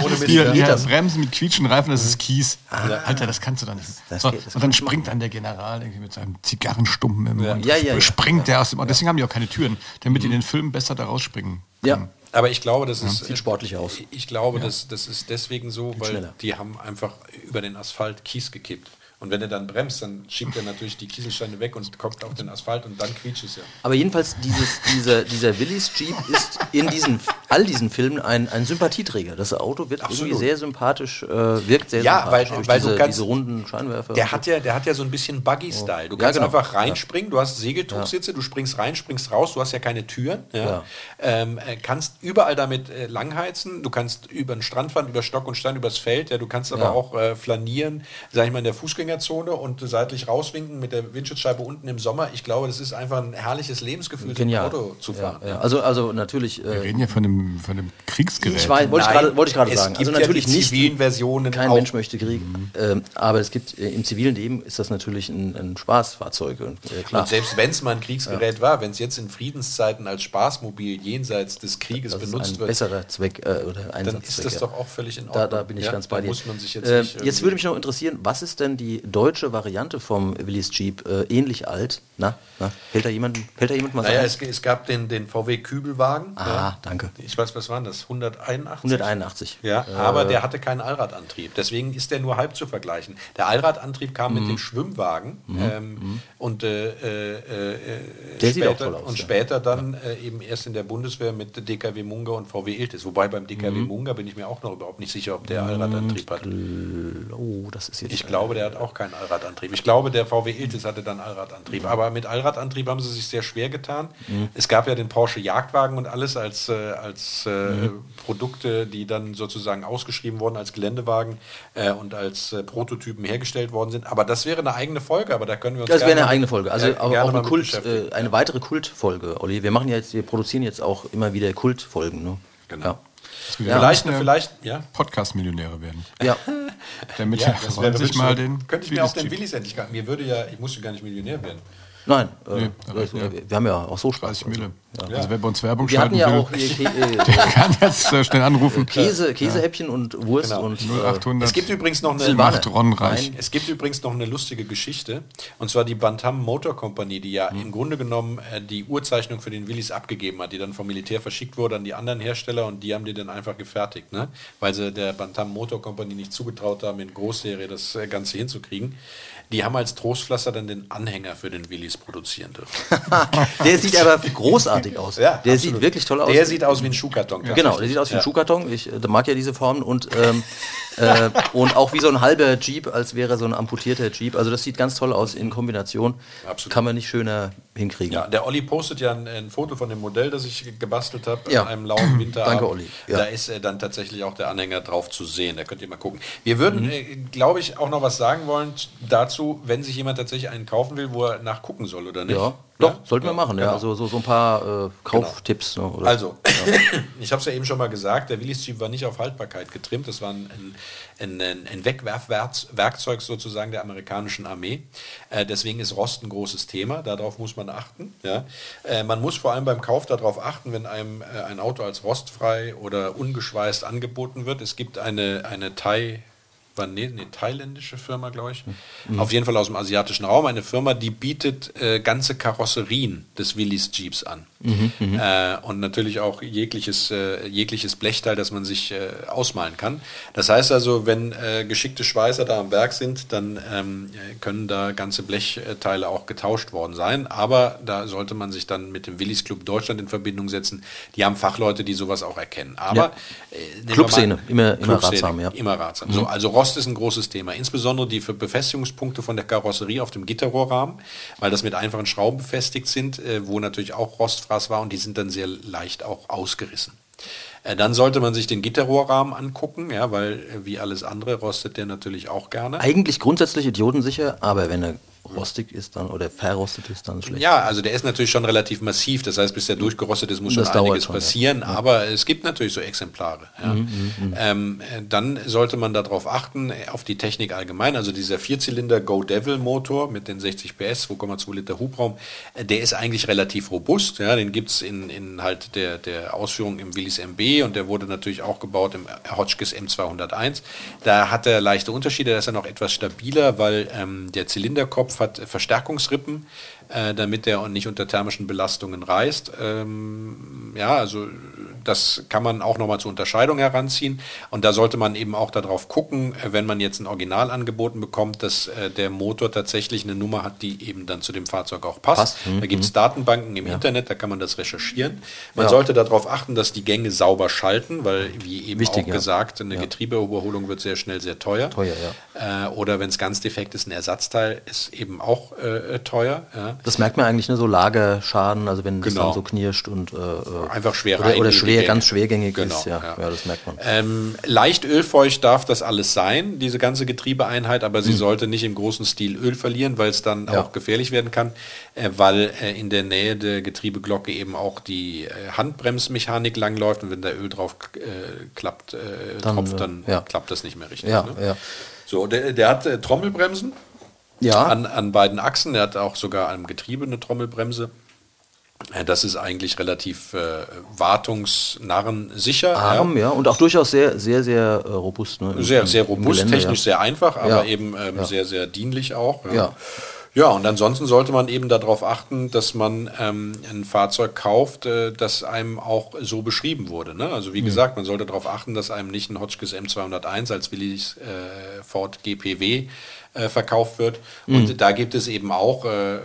geht das? Bremsen mit quietschenden Reifen, das ist Kies. Alter, das kannst du dann nicht. Das So, geht- das und dann springt dann der General irgendwie mit seinem Zigarrenstumpen im Mund. Ja, ja, ja. Springt der aus dem Auto. Deswegen haben die auch keine Türen, damit die in den Filmen besser da rausspringen. Ja. Aber ich glaube, das ist. Sieht sportlich aus. Ich glaube, das, das ist deswegen so, weil schneller. die haben einfach über den Asphalt Kies gekippt. Und wenn er dann bremst, dann schiebt er natürlich die Kieselsteine weg und kommt auf den Asphalt und dann quietscht es ja. Aber jedenfalls, dieses, dieser, dieser Willis Jeep ist in diesen, all diesen Filmen ein, ein Sympathieträger. Das Auto wird irgendwie Absolut. sehr sympathisch, äh, wirkt sehr Ja, weil- sympathisch durch weil du diese, kannst- diese runden Scheinwerfer. Der hat ja, der hat ja so ein bisschen Buggy-Style. Du Ja, kannst genau. einfach reinspringen, du hast Segeltuchsitze, du springst rein, springst raus, du hast ja keine Türen. Ja. Ja. Ähm, äh, kannst überall damit äh, langheizen, du kannst über den Strand fahren, über Stock und Stein, übers Feld, ja, du kannst aber Ja. auch äh, flanieren, sag ich mal, in der Fußgängerzone und seitlich rauswinken mit der Windschutzscheibe unten im Sommer. Ich glaube, das ist einfach ein herrliches Lebensgefühl, so ein Genial. Auto zu fahren. Ja, ja. Also, also natürlich. Wir Äh, reden ja von einem, von einem Kriegsgerät. ich weiß, wollte ich Nein, gerade, wollte ich gerade es sagen. Also gibt ja natürlich die nicht. zivilen Versionen Kein auch. Mensch möchte Krieg. Ähm, aber es gibt äh, im zivilen Leben ist das natürlich ein, ein Spaßfahrzeug. Und, äh, klar. Und selbst wenn es mal ein Kriegsgerät war, wenn es jetzt in Friedenszeiten als Spaßmobil jenseits des Krieges das ist benutzt ein wird, besserer Zweck äh, oder Einsatzzweck. dann ist das ja. doch auch völlig in Ordnung. Da, da bin ich Ja, ganz bei dir. muss man sich jetzt äh, nicht jetzt würde mich noch interessieren, was ist denn die deutsche Variante vom Willis Jeep äh, ähnlich alt? Na, na, fällt da jemand, fällt da jemand mal Naja, es, es gab den, den VW Kübelwagen. Ah, danke. Ich weiß, was waren das? 181? 181. Ja, aber der hatte keinen Allradantrieb. Deswegen ist der nur halb zu vergleichen. Der Allradantrieb kam Mhm. mit dem Schwimmwagen ähm, und, äh, äh, äh, Der sieht auch später, toll aus, und ja. später dann äh, eben erst in der Bundeswehr mit DKW Munga und VW Iltis. Wobei beim DKW Mhm. Munga bin ich mir auch noch überhaupt nicht sicher, ob der Allradantrieb hat. Oh, das ist jetzt. Ich glaube, der hat auch keinen Allradantrieb. Ich glaube, der VW Iltis hatte dann Allradantrieb. Aber mit Allradantrieb haben sie sich sehr schwer getan. Es gab ja den Porsche Jagdwagen und alles als, äh, als äh, Produkte, die dann sozusagen ausgeschrieben wurden als Geländewagen äh, und als äh, Prototypen hergestellt worden sind. Aber das wäre eine eigene Folge, aber da können wir uns Das wäre eine eigene Folge. Also auch, auch eine, Kult, äh, eine weitere Kultfolge, Olli. Wir machen ja jetzt, wir produzieren jetzt auch immer wieder Kultfolgen. Ne? Genau. Ja, vielleicht, müssen wir vielleicht, ja. Podcast-Millionäre werden. Ja. ja. Damit Ja, ja, das wäre mal den Könnte ich mir auch den Willis endlich gar Mir würde ja, ich musste gar nicht Millionär werden. Nein, äh, Nee, reichen ja wir haben ja auch so Spaß. 30 Mille. Ja. Also wer bei uns Werbung Wir schalten ja will, auch hier Kä äh, der kann jetzt äh, schnell anrufen. Käse, Käsehäppchen und Wurst Genau. und äh, 0800. Es gibt übrigens noch eine. Macht Ron reich. Nein. Es gibt übrigens noch eine lustige Geschichte. Und zwar die Bantam Motor Company, die ja im Grunde genommen äh, die Urzeichnung für den Willis abgegeben hat, die dann vom Militär verschickt wurde an die anderen Hersteller und die haben die dann einfach gefertigt, ne? weil sie der Bantam Motor Company nicht zugetraut haben, in Großserie das äh, Ganze hinzukriegen. Die haben als Trostpflaster dann den Anhänger für den Willis produzieren dürfen. der sieht aber großartig aus. der absolut. sieht wirklich toll aus. Der sieht aus wie ein Schuhkarton. Genau, der sieht aus wie ein Ja. Schuhkarton. Ich äh, mag ja diese Formen und, ähm, äh, und auch wie so ein halber Jeep, als wäre so ein amputierter Jeep. Also das sieht ganz toll aus in Kombination. Absolut. Kann man nicht schöner hinkriegen. Ja, der Olli postet ja ein, ein Foto von dem Modell, das ich gebastelt habe, Ja. an einem lauen Winterabend. Danke, Olli. Ja. Da ist äh, dann tatsächlich auch der Anhänger drauf zu sehen. Da könnt ihr mal gucken. Wir Mhm. würden, äh, glaube ich, auch noch was sagen wollen dazu, wenn sich jemand tatsächlich einen kaufen will, wo er nachgucken soll oder nicht. Ja, doch, Ja? sollten wir machen. Ja, Genau. also so, so ein paar äh, Kauftipps. Ne, oder? Also, ich habe es ja eben schon mal gesagt, der Willis Jeep war nicht auf Haltbarkeit getrimmt. Das war ein, ein, ein, ein Wegwerfwerkzeug sozusagen der amerikanischen Armee. Äh, deswegen ist Rost ein großes Thema. Darauf muss man achten. Ja? Äh, man muss vor allem beim Kauf darauf achten, wenn einem äh, ein Auto als rostfrei oder ungeschweißt angeboten wird. Es gibt eine, eine Thai war eine, eine thailändische Firma, glaube ich. Auf jeden Fall aus dem asiatischen Raum. Eine Firma, die bietet äh, ganze Karosserien des Willys Jeeps an. äh, und natürlich auch jegliches, äh, jegliches Blechteil, das man sich äh, ausmalen kann. Das heißt also, wenn äh, geschickte Schweißer da am Werk sind, dann ähm, äh, können da ganze Blechteile auch getauscht worden sein. Aber da sollte man sich dann mit dem Willys Club Deutschland in Verbindung setzen. Die haben Fachleute, die sowas auch erkennen. Aber Ja. Clubszene, immer- immer Clubszene, ratsam, ja. Immer ratsam. So, also Rost ist ein großes Thema, insbesondere die Befestigungspunkte von der Karosserie auf dem Gitterrohrrahmen, weil das mit einfachen Schrauben befestigt sind, äh, wo natürlich auch Rostfraß war und die sind dann sehr leicht auch ausgerissen. Äh, Dann sollte man sich den Gitterrohrrahmen angucken, ja, weil äh, wie alles andere rostet der natürlich auch gerne. Eigentlich grundsätzlich idiotensicher, aber wenn er rostig ist dann oder verrostet ist, dann schlecht. Ja, also der ist natürlich schon relativ massiv. Das heißt, bis der durchgerostet ist, muss Das schon einiges schon, ja. passieren. Aber es gibt natürlich so Exemplare. Ja. Mhm, Ähm, äh, dann sollte man darauf achten, auf die Technik allgemein. Also dieser Vierzylinder Go Devil Motor mit den 60 PS, 2,2 Liter Hubraum, äh, der ist eigentlich relativ robust. Ja. Den gibt es in, in halt der, der Ausführung im Willys MB und der wurde natürlich auch gebaut im Hotchkiss M201. Da hat er leichte Unterschiede, da ist er noch etwas stabiler, weil ähm, der Zylinderkopf hat Verstärkungsrippen, äh, damit er nicht unter thermischen Belastungen reißt. Ähm, ja, also das kann man auch nochmal zur Unterscheidung heranziehen. Und da sollte man eben auch darauf gucken, äh, wenn man jetzt ein Original angeboten bekommt, dass äh, der Motor tatsächlich eine Nummer hat, die eben dann zu dem Fahrzeug auch passt. Passt, mhm, Da gibt es Datenbanken im Internet, da kann man das recherchieren. Man Ja. sollte darauf achten, dass die Gänge sauber schalten, weil, wie eben Wichtig, auch ja. gesagt, eine Getriebeüberholung wird sehr schnell sehr teuer. Teuer, Äh, oder wenn es ganz defekt ist, ein Ersatzteil ist eben auch äh, teuer. Ja. Das merkt man eigentlich nur so Lagerschaden, also wenn Genau. dann so knirscht und äh, äh, Einfach schwer oder, oder schwer, ganz schwergängig Genau, ist. Ja, ja. ja. das merkt man. Ähm, leicht ölfeucht darf das alles sein, diese ganze Getriebeeinheit, aber sie sollte nicht im großen Stil Öl verlieren, weil es dann. Ja. auch gefährlich werden kann, äh, weil äh, in der Nähe der Getriebeglocke eben auch die äh, Handbremsmechanik langläuft und wenn da Öl drauf äh, klappt, Dann, tropft, dann ja. klappt das nicht mehr richtig. Ja, ne? ja. So, der, der hat Trommelbremsen Ja, an, an beiden Achsen. Der hat auch sogar am Getriebe eine Trommelbremse. Äh, Das ist eigentlich relativ äh, wartungsnarrensicher. arm, ja, und auch durchaus sehr, sehr, sehr äh, robust. Ne, im- Sehr, sehr robust, Gelände, technisch ja. sehr einfach, aber Ja. eben ähm, Ja. sehr, sehr dienlich auch. Ja. Ja. ja, und ansonsten sollte man eben darauf achten, dass man ähm, ein Fahrzeug kauft, äh, das einem auch so beschrieben wurde. Ne? Also wie Mhm. gesagt, man sollte darauf achten, dass einem nicht ein Hotchkiss M201 als Willys äh, Ford GPW äh, verkauft wird. Mhm. Und da gibt es eben auch äh, äh,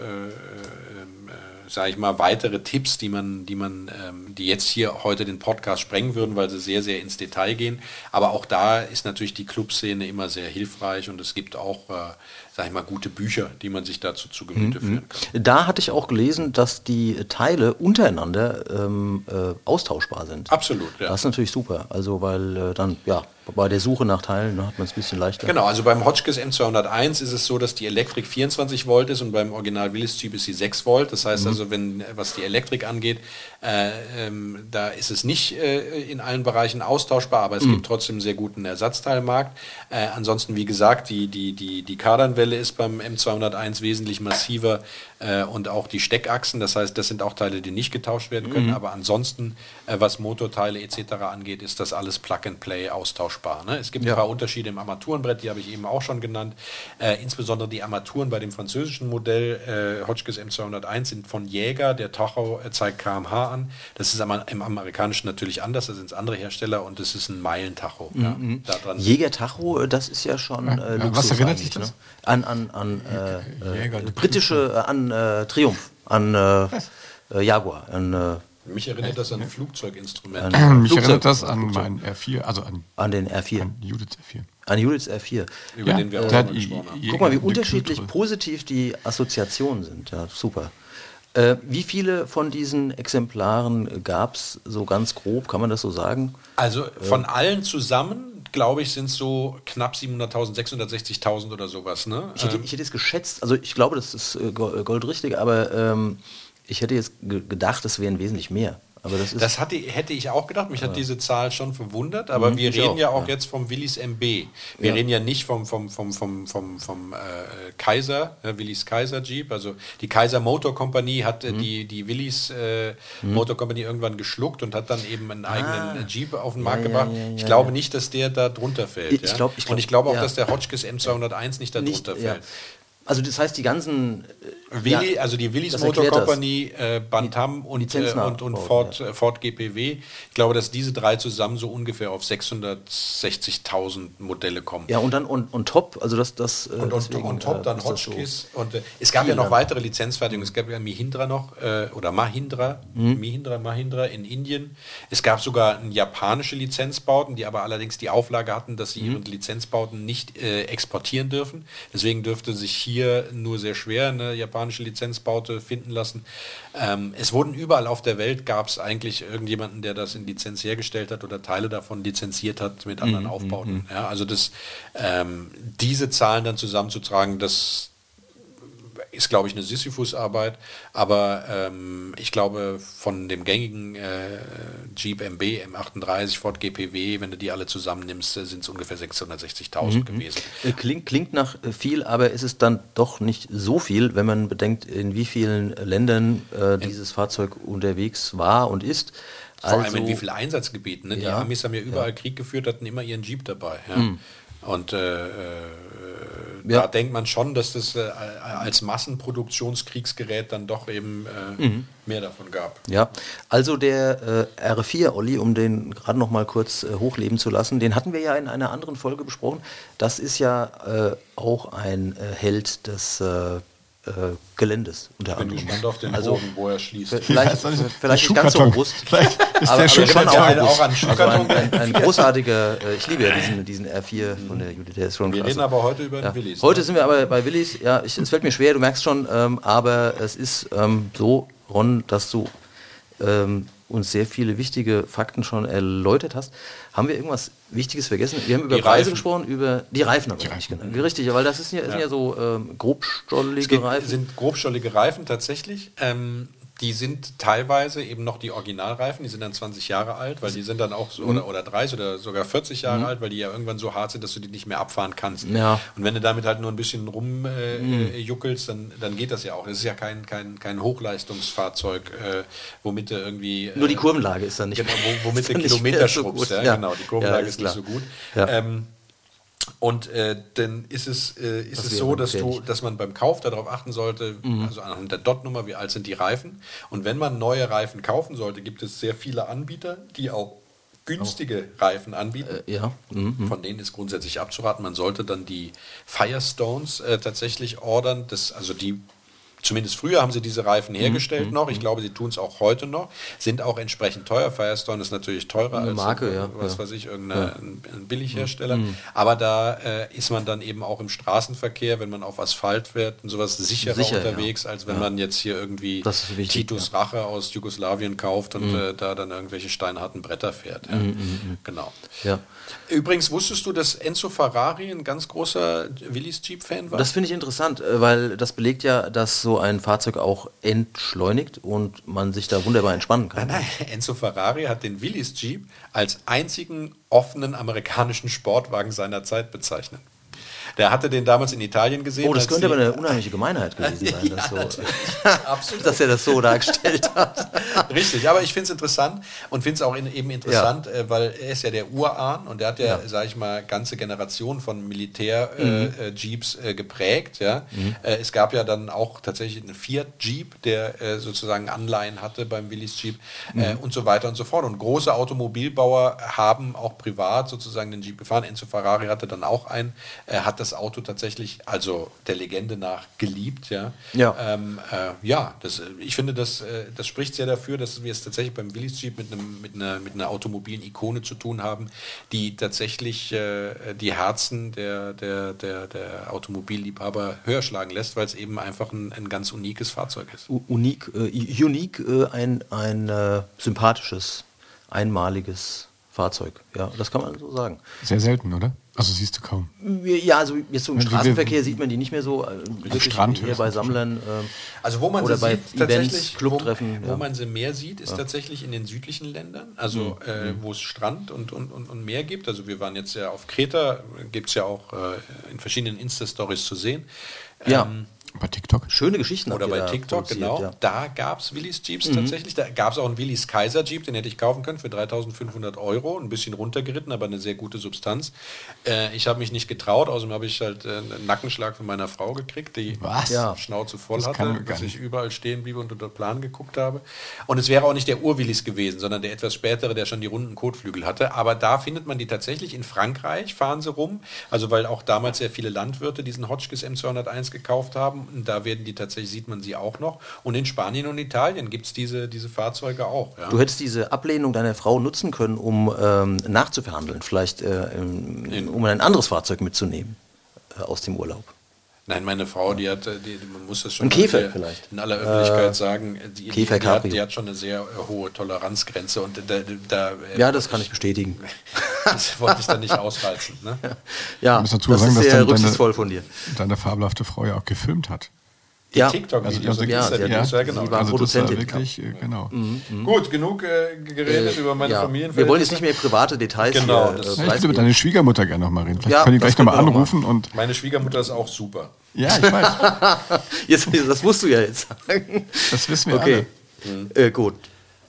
sage ich mal, weitere Tipps, die man, die man, ähm, die jetzt hier heute den Podcast sprengen würden, weil sie sehr, sehr ins Detail gehen. Aber auch da ist natürlich die Clubszene immer sehr hilfreich und es gibt auch, äh, sage ich mal, gute Bücher, die man sich dazu zu Gemüte führen kann. Da hatte ich auch gelesen, dass die Teile untereinander ähm, äh, austauschbar sind. Absolut, ja. Das ist natürlich super. Also, weil äh, dann, ja, bei der Suche nach Teilen ne, hat man es ein bisschen leichter. Genau, also beim Hotchkiss M201 ist es so, dass die Elektrik 24 Volt ist und beim Original Willis Typ ist sie 6 Volt. Das heißt also, wenn was die Elektrik angeht, äh, ähm, da ist es nicht äh, in allen Bereichen austauschbar, aber es gibt trotzdem einen sehr guten Ersatzteilmarkt. Äh, ansonsten, wie gesagt, die, die, die, die Kardanwelle ist beim M201 wesentlich massiver äh, und auch die Steckachsen. Das heißt, das sind auch Teile, die nicht getauscht werden können. Aber ansonsten, äh, was Motorteile etc. angeht, ist das alles Plug-and-Play austauschbar. Ne? Es gibt Ja. ein paar Unterschiede im Armaturenbrett, die habe ich eben auch schon genannt. Äh, insbesondere die Armaturen bei dem französischen Modell äh, Hotchkiss M201 sind von Jäger. Der Tacho äh, zeigt kmh an. Das ist aber im amerikanischen natürlich anders. Da sind es andere Hersteller und das ist ein Meilentacho. Ja, da dran Jäger Tacho, äh, das ist ja schon äh, Luxus was erinnert dich das? Ne? An, an, an äh, äh, Jäger, britische, äh, an äh, Triumph, an äh, äh, Jaguar, an, äh, Mich erinnert das an Flugzeuginstrumente. an, Mich Flugzeug- erinnert das an meinen R4, also an, an den R4, an Judiths R4. an Judiths R4. über den wir auch gesprochen haben. Guck mal, wie unterschiedlich Kultur. positiv die Assoziationen sind. Ja, super. Äh, wie viele von diesen Exemplaren gab es so ganz grob, kann man das so sagen? Also von allen zusammen, glaube ich, sind es so knapp 700.000, 660.000 oder sowas. Ne? Ich hätte, Ähm, ich hätte es geschätzt, also ich glaube, das ist äh, go- goldrichtig, aber ähm, ich hätte jetzt ge gedacht, es wären wesentlich mehr. Aber das ist Das hatte, hätte ich auch gedacht. Mich hat diese Zahl schon verwundert. Aber wir ich reden auch, ja auch ja. jetzt vom Willis MB. Wir Ja. reden ja nicht vom, vom, vom, vom, vom, vom äh, Kaiser, äh, Willis Kaiser Jeep. Also die Kaiser Motor Company hat Mhm. äh, die, die Willis äh, Motor Company irgendwann geschluckt und hat dann eben einen eigenen äh, Jeep auf den Markt Ah. ja, gebracht. ich glaube nicht, dass der da drunter fällt. Ich- glaub- ich glaub, und ich glaube auch, dass der Hotchkiss M201 nicht da Nicht, drunter fällt. Also das heißt, die ganzen Willi, ja, also die Willis Motor. Company, äh, Bantam und, äh, und, und Ford, äh, Ford GPW. Ich glaube, dass diese drei zusammen so ungefähr auf 660.000 Modelle kommen. Ja, und dann und, und top, also das das äh, Und, und, deswegen, und top äh, dann das so. Hotchkiss. Und äh, es gab ja noch weitere Lizenzfertigungen. Es gab ja Mahindra noch, äh, oder Mahindra, Mhm. Mahindra, Mahindra in Indien. Es gab sogar japanische Lizenzbauten, die aber allerdings die Auflage hatten, dass Mhm. sie ihre Lizenzbauten nicht äh, exportieren dürfen. Deswegen dürfte sich hier nur sehr schwer eine japanische Lizenzbaute finden lassen. Ähm, es wurden überall auf der Welt, gab es eigentlich irgendjemanden, der das in Lizenz hergestellt hat oder Teile davon lizenziert hat mit anderen Mhm, Aufbauten. Ja, also das, ähm, diese Zahlen dann zusammenzutragen, das ist, glaube ich, eine Sisyphus-Arbeit, aber ähm, ich glaube, von dem gängigen äh, Jeep MB, M38, Ford GPW, wenn du die alle zusammennimmst, äh, sind es ungefähr 660.000 gewesen. Äh, Klingt, klingt nach äh, viel, aber ist es dann doch nicht so viel, wenn man bedenkt, in wie vielen Ländern äh, dieses Fahrzeug unterwegs war und ist. Vor allem in wie vielen Einsatzgebieten. Ne? Die Ja. Amis haben ja überall Krieg geführt, hatten immer ihren Jeep dabei. Ja? Und äh, äh, Ja. da denkt man schon, dass das äh, als Massenproduktionskriegsgerät dann doch eben äh, mehr davon gab. Ja, also der äh, R4 Olli, um den gerade noch mal kurz äh, hochleben zu lassen, den hatten wir ja in einer anderen Folge besprochen. Das ist ja äh, auch ein äh, Held des äh, Geländes unter Ich bin anderem. gespannt auf den Also, Bogen, wo er schließt. Vielleicht, so- vielleicht der nicht ganz so Schuhkarton. robust. Vielleicht ist der aber Schuhkarton schon auch. Also Auch an ein, Schuhkarton. ein, ein großartiger, äh, ich liebe ja diesen, diesen R4 von der Judith, der ist schon Wir reden aber heute über den Ja. Willis. Heute ne? sind wir aber bei Willis. Ja, ich, es fällt mir schwer, du merkst schon, ähm, aber es ist ähm, so, Ron, dass du ähm, uns sehr viele wichtige Fakten schon erläutert hast. Haben wir irgendwas Wichtiges vergessen? Wir haben über Die Preise Reifen. gesprochen, über die Reifen aber nicht genau. Richtig, weil das ist ja, sind ja so ähm, grobstollige Reifen. sind grobstollige Reifen tatsächlich. Ähm, die sind teilweise eben noch die Originalreifen, die sind dann 20 Jahre alt, weil die sind dann auch so, Mhm. oder, oder 30 oder sogar 40 Jahre alt, weil die ja irgendwann so hart sind, dass du die nicht mehr abfahren kannst. Ja. Mhm. Und wenn du damit halt nur ein bisschen rumjuckelst, äh, juckelst, dann, dann geht das ja auch. Das ist ja kein, kein, kein Hochleistungsfahrzeug, äh, womit du irgendwie... Nur die äh, Kurvenlage ist dann nicht Genau, wo, womit du Kilometer so schrubbst. ja, Ja. Genau, die Ja, Kurvenlage ist ist nicht so gut. Ja. Ähm, und äh, dann ist es, äh, ist Das es so, dass, du, dass man beim Kauf darauf achten sollte, Mhm. also anhand der DOT-Nummer, wie alt sind die Reifen. Und wenn man neue Reifen kaufen sollte, gibt es sehr viele Anbieter, die auch günstige Reifen anbieten. Äh, ja. Mhm. Von denen ist grundsätzlich abzuraten. Man sollte dann die Firestones äh, tatsächlich ordern. Das, also die, zumindest früher haben sie diese Reifen Mhm. hergestellt noch. Ich glaube, sie tun es auch heute noch. Sind auch entsprechend teuer. Firestone ist natürlich teurer Eine als Marke, ja, was ja. weiß ich, irgendein ein Billighersteller. Aber da äh, ist man dann eben auch im Straßenverkehr, wenn man auf Asphalt fährt und sowas sicherer Sicher, ja. unterwegs, als wenn man jetzt hier irgendwie wichtig, Titus Rache aus Jugoslawien kauft und äh, da dann irgendwelche steinharten Bretter fährt. Ja. Genau. Ja. Übrigens wusstest du, dass Enzo Ferrari ein ganz großer Willis Jeep-Fan war? Das finde ich interessant, äh, weil das belegt ja, dass so ein Fahrzeug auch entschleunigt und man sich da wunderbar entspannen kann. Nein, Enzo Ferrari hat den Willis Jeep als einzigen offenen amerikanischen Sportwagen seiner Zeit bezeichnet. Der hatte den damals in Italien gesehen. Oh, das könnte aber eine unheimliche Gemeinheit gewesen sein, dass, so, Absolut. dass er das so dargestellt hat. Richtig, aber ich finde es interessant und finde es auch in, eben interessant, äh, weil er ist ja der Urahn und der hat ja, sage ich mal, ganze Generationen von Militär-Jeeps äh, geprägt. Ja? Äh, es gab ja dann auch tatsächlich einen Fiat-Jeep, der äh, sozusagen Anleihen hatte beim Willis Jeep äh, und so weiter und so fort. Und große Automobilbauer haben auch privat sozusagen den Jeep gefahren. Enzo Ferrari hatte dann auch einen, hat das Auto tatsächlich, also der Legende nach, geliebt. Ja, Ja. ähm, äh, ja das, äh, ich finde, das, äh, das spricht sehr dafür, dass wir es tatsächlich beim Willis Jeep mit, einem, mit, einer, mit einer automobilen Ikone zu tun haben, die tatsächlich äh, die Herzen der, der, der, der Automobilliebhaber höher schlagen lässt, weil es eben einfach ein, ein ganz unikes Fahrzeug ist. U- Unik, äh, unique, äh, ein, ein sympathisches, einmaliges Fahrzeug. Ja, das kann man so sagen. Sehr selten, oder? Also siehst du kaum. Ja, also jetzt so im Straßenverkehr sieht man die nicht mehr so. Äh, wirklich Strand eher hörst bei. Sammlern. ähm, Also wo man Oder sie bei sieht, Events, tatsächlich, Clubtreffen, wo, wo ja. man sie mehr sieht, ist tatsächlich in den südlichen Ländern, also Mhm. äh, wo es Strand und, und, und, und Meer gibt. Also wir waren jetzt ja auf Kreta, gibt es ja auch äh, in verschiedenen Insta-Stories zu sehen. Ja. Bei TikTok. Schöne Geschichten Oder bei TikTok, genau. Ja. Da gab es Willys Jeeps tatsächlich. Da gab es auch einen Willys Kaiser Jeep, den hätte ich kaufen können für 3500 Euro. Ein bisschen runtergeritten, aber eine sehr gute Substanz. Äh, ich habe mich nicht getraut, außerdem habe ich halt äh, einen Nackenschlag von meiner Frau gekriegt, die Was? Ja. Schnauze voll Das kann hatte, dass ich überall stehen blieb und unter Plan geguckt habe. Und es wäre auch nicht der Ur-Willis gewesen, sondern der etwas spätere, der schon die runden Kotflügel hatte. Aber da findet man die tatsächlich. In Frankreich fahren sie rum. Also weil auch damals sehr viele Landwirte diesen Hotchkiss M201 gekauft haben. Und da werden die tatsächlich, sieht man sie auch noch. Und in Spanien und Italien gibt es diese, diese Fahrzeuge auch. Ja. Du hättest diese Ablehnung deiner Frau nutzen können, um ähm, nachzuverhandeln, vielleicht äh, ähm, um ein anderes Fahrzeug mitzunehmen äh, aus dem Urlaub. Nein, meine Frau, die hat, äh, die, die- man muss das schon Ein Käfer hier vielleicht. in aller Öffentlichkeit sagen, äh, die, die, Käfer die, hat, die hat schon eine sehr äh, hohe Toleranzgrenze und da, da äh, Ja, das kann ich bestätigen. das wollte ich dann nicht ausreizen. Ne? Ja, muss das dazu ist sagen, dass sehr deine- rücksichtsvoll von dir. Deine fabelhafte Frau ja auch gefilmt hat. Ja, TikTok-Videos, Also, da ja, gibt's sie hat- Videos, ja, genau. sie war also Produzentin, wirklich, äh, genau. Gut, genug äh, geredet über meine ja. Familienverhältnisse. Wir wollen jetzt nicht mehr private Details Genau, hier, das- äh, Ja, ich würde mit deiner Schwiegermutter gerne noch mal reden. Vielleicht Ja, können die gleich noch mal können wir noch anrufen und Meine Schwiegermutter ist auch super. ja, ich weiß, Jetzt, das musst du ja jetzt sagen. das wissen wir Okay, äh, gut.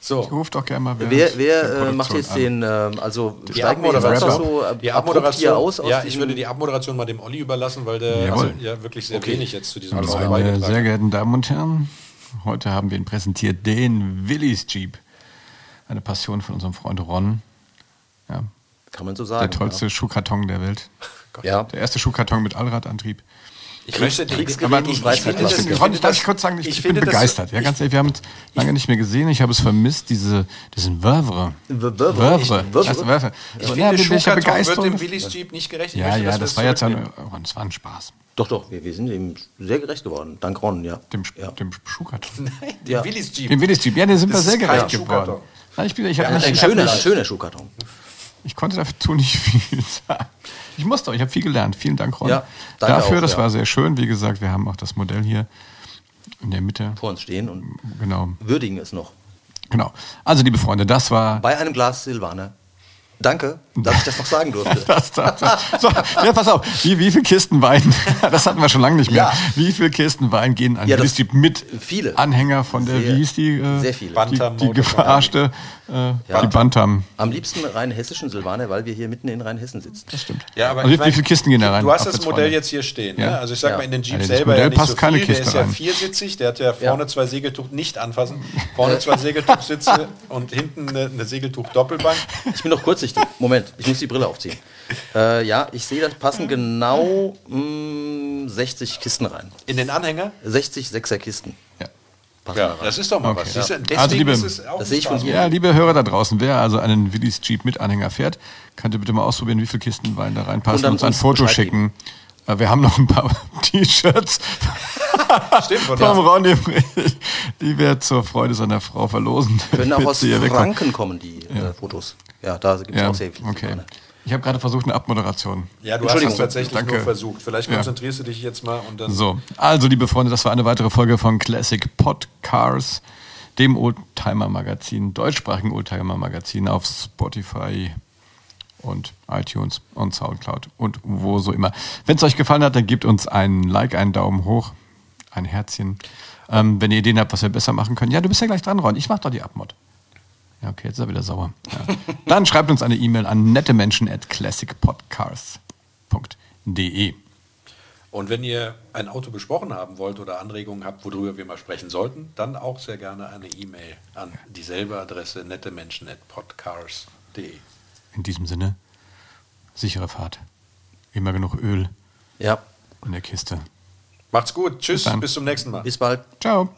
So, alle. Ruf doch gerne mal Wer, der wer äh, macht jetzt an. den, ähm, also die steigen wir jetzt so die abrupt Abmoderation hier aus? aus ja, ich würde die Abmoderation mal dem Olli überlassen, weil der also, ja wirklich sehr wenig jetzt zu diesem Also, Thema meine sehr geehrten Damen und Herren, heute haben wir ihn präsentiert, den Willys Jeep. Eine Passion von unserem Freund Ron. Ja, Kann man so der sagen. tollste Schuhkarton der Welt. Ja. Der erste Schuhkarton mit Allradantrieb. Ich möchte Aber und ich, ich, ich, ich ich kurz sagen, ich, ich ich bin begeistert. ja, ganz ehrlich, wir haben uns lange nicht mehr gesehen. Ich habe es vermisst, diese, diesen Wörvre. Wörvre. Wörvre. Ich- Wörvre. ich Ja, finde, Schuhkarton wird dem Willys Jeep nicht gerecht. Ich Ja, ja, das war es jetzt ein, oh, das war ein Spaß. Doch, doch, wir, wir sind ihm sehr gerecht geworden. Dank Ron, ja. Dem, ja. dem Schuhkarton. Nein, dem Ja. Willys Jeep. Dem Willys Jeep. Ja, den sind wir sehr gerecht geworden. Ich, ich, ich, schöner, ein schöner Schuhkarton. Ich konnte dazu nicht viel sagen. Ich musste, ich habe viel gelernt. Vielen Dank, Ron. Ja, danke Dafür, auch, das ja. war sehr schön. Wie gesagt, wir haben auch das Modell hier in der Mitte. Vor uns stehen und Genau, würdigen es noch. genau. Also, liebe Freunde, das war Bei einem Glas Silvaner. Danke, dass ich das noch sagen durfte. Das, das, das. So, ja, pass auf, wie, wie viel Kisten Wein, das hatten wir schon lange nicht mehr, Ja. wie viel Kisten Wein gehen an Ja, Jeep mit viele. Anhänger von der, Sehr- wie hieß die? Äh, sehr viele. Die, die Motor verarschte, äh, Ja. die Bantam. Am liebsten rein hessischen Silvaner, weil wir hier mitten in Rheinhessen sitzen. Das Stimmt. Ja, aber Also ich wie mein, viele Kisten gehen da rein? Du hast das Modell jetzt hier stehen. Ja. Ne? Also ich sag Ja. mal, in den Jeep Also selber Modell ja nicht passt so keine viel. Der Kiste ist ja rein. viersitzig, der hat ja vorne zwei Segeltuch nicht anfassen, vorne zwei Segeltuchsitze und hinten eine, eine Segeltuch-Doppelbank. Ich bin noch kurzsichtig. Moment, ich muss die Brille aufziehen. Äh, ja, ich sehe, das passen genau mh, 60 Kisten rein. In den Anhänger? 60 Sechser Kisten. Ja. Ja, das ist doch mal Okay. was. Ja. Deswegen Also, liebe- ist. Ja, liebe Hörer da draußen, wer also einen Willys Jeep mit Anhänger fährt, könnt ihr bitte mal ausprobieren, wie viele Kisten Wein da reinpassen und uns ein Foto Bescheid schicken. Äh, Wir haben noch ein paar T-Shirts Stimmt, von vom der- Ronny, die wir zur Freude seiner Frau verlosen. Können auch aus. Franken kommen, die äh, Fotos. Ja, da gibt es Ja, auch sehr viele okay. Ich habe gerade versucht, eine Abmoderation. Ja, du hast es tatsächlich danke. nur versucht. Vielleicht Ja. konzentrierst du dich jetzt mal und dann. So, also liebe Freunde, das war eine weitere Folge von Classic Podcars, dem Oldtimer-Magazin, deutschsprachigen Oldtimer-Magazin auf Spotify und iTunes und Soundcloud und wo so immer. Wenn es euch gefallen hat, dann gebt uns ein Like, einen Daumen hoch, ein Herzchen. Ähm, wenn ihr Ideen habt, was wir besser machen können. Ja, du bist ja gleich dran, Ron. Ich mach doch die Abmod. Ja, okay, jetzt ist er wieder sauer. Ja. Dann schreibt uns eine E-Mail an nettemenschen at classicpodcars.de. Und wenn ihr ein Auto besprochen haben wollt oder Anregungen habt, worüber wir mal sprechen sollten, dann auch sehr gerne eine E-Mail an dieselbe Adresse nettemenschen.podcars.de. In diesem Sinne, sichere Fahrt. Immer genug Öl Ja, in der Kiste. Macht's gut. Tschüss. Bis bis zum nächsten Mal. bis bald. Ciao.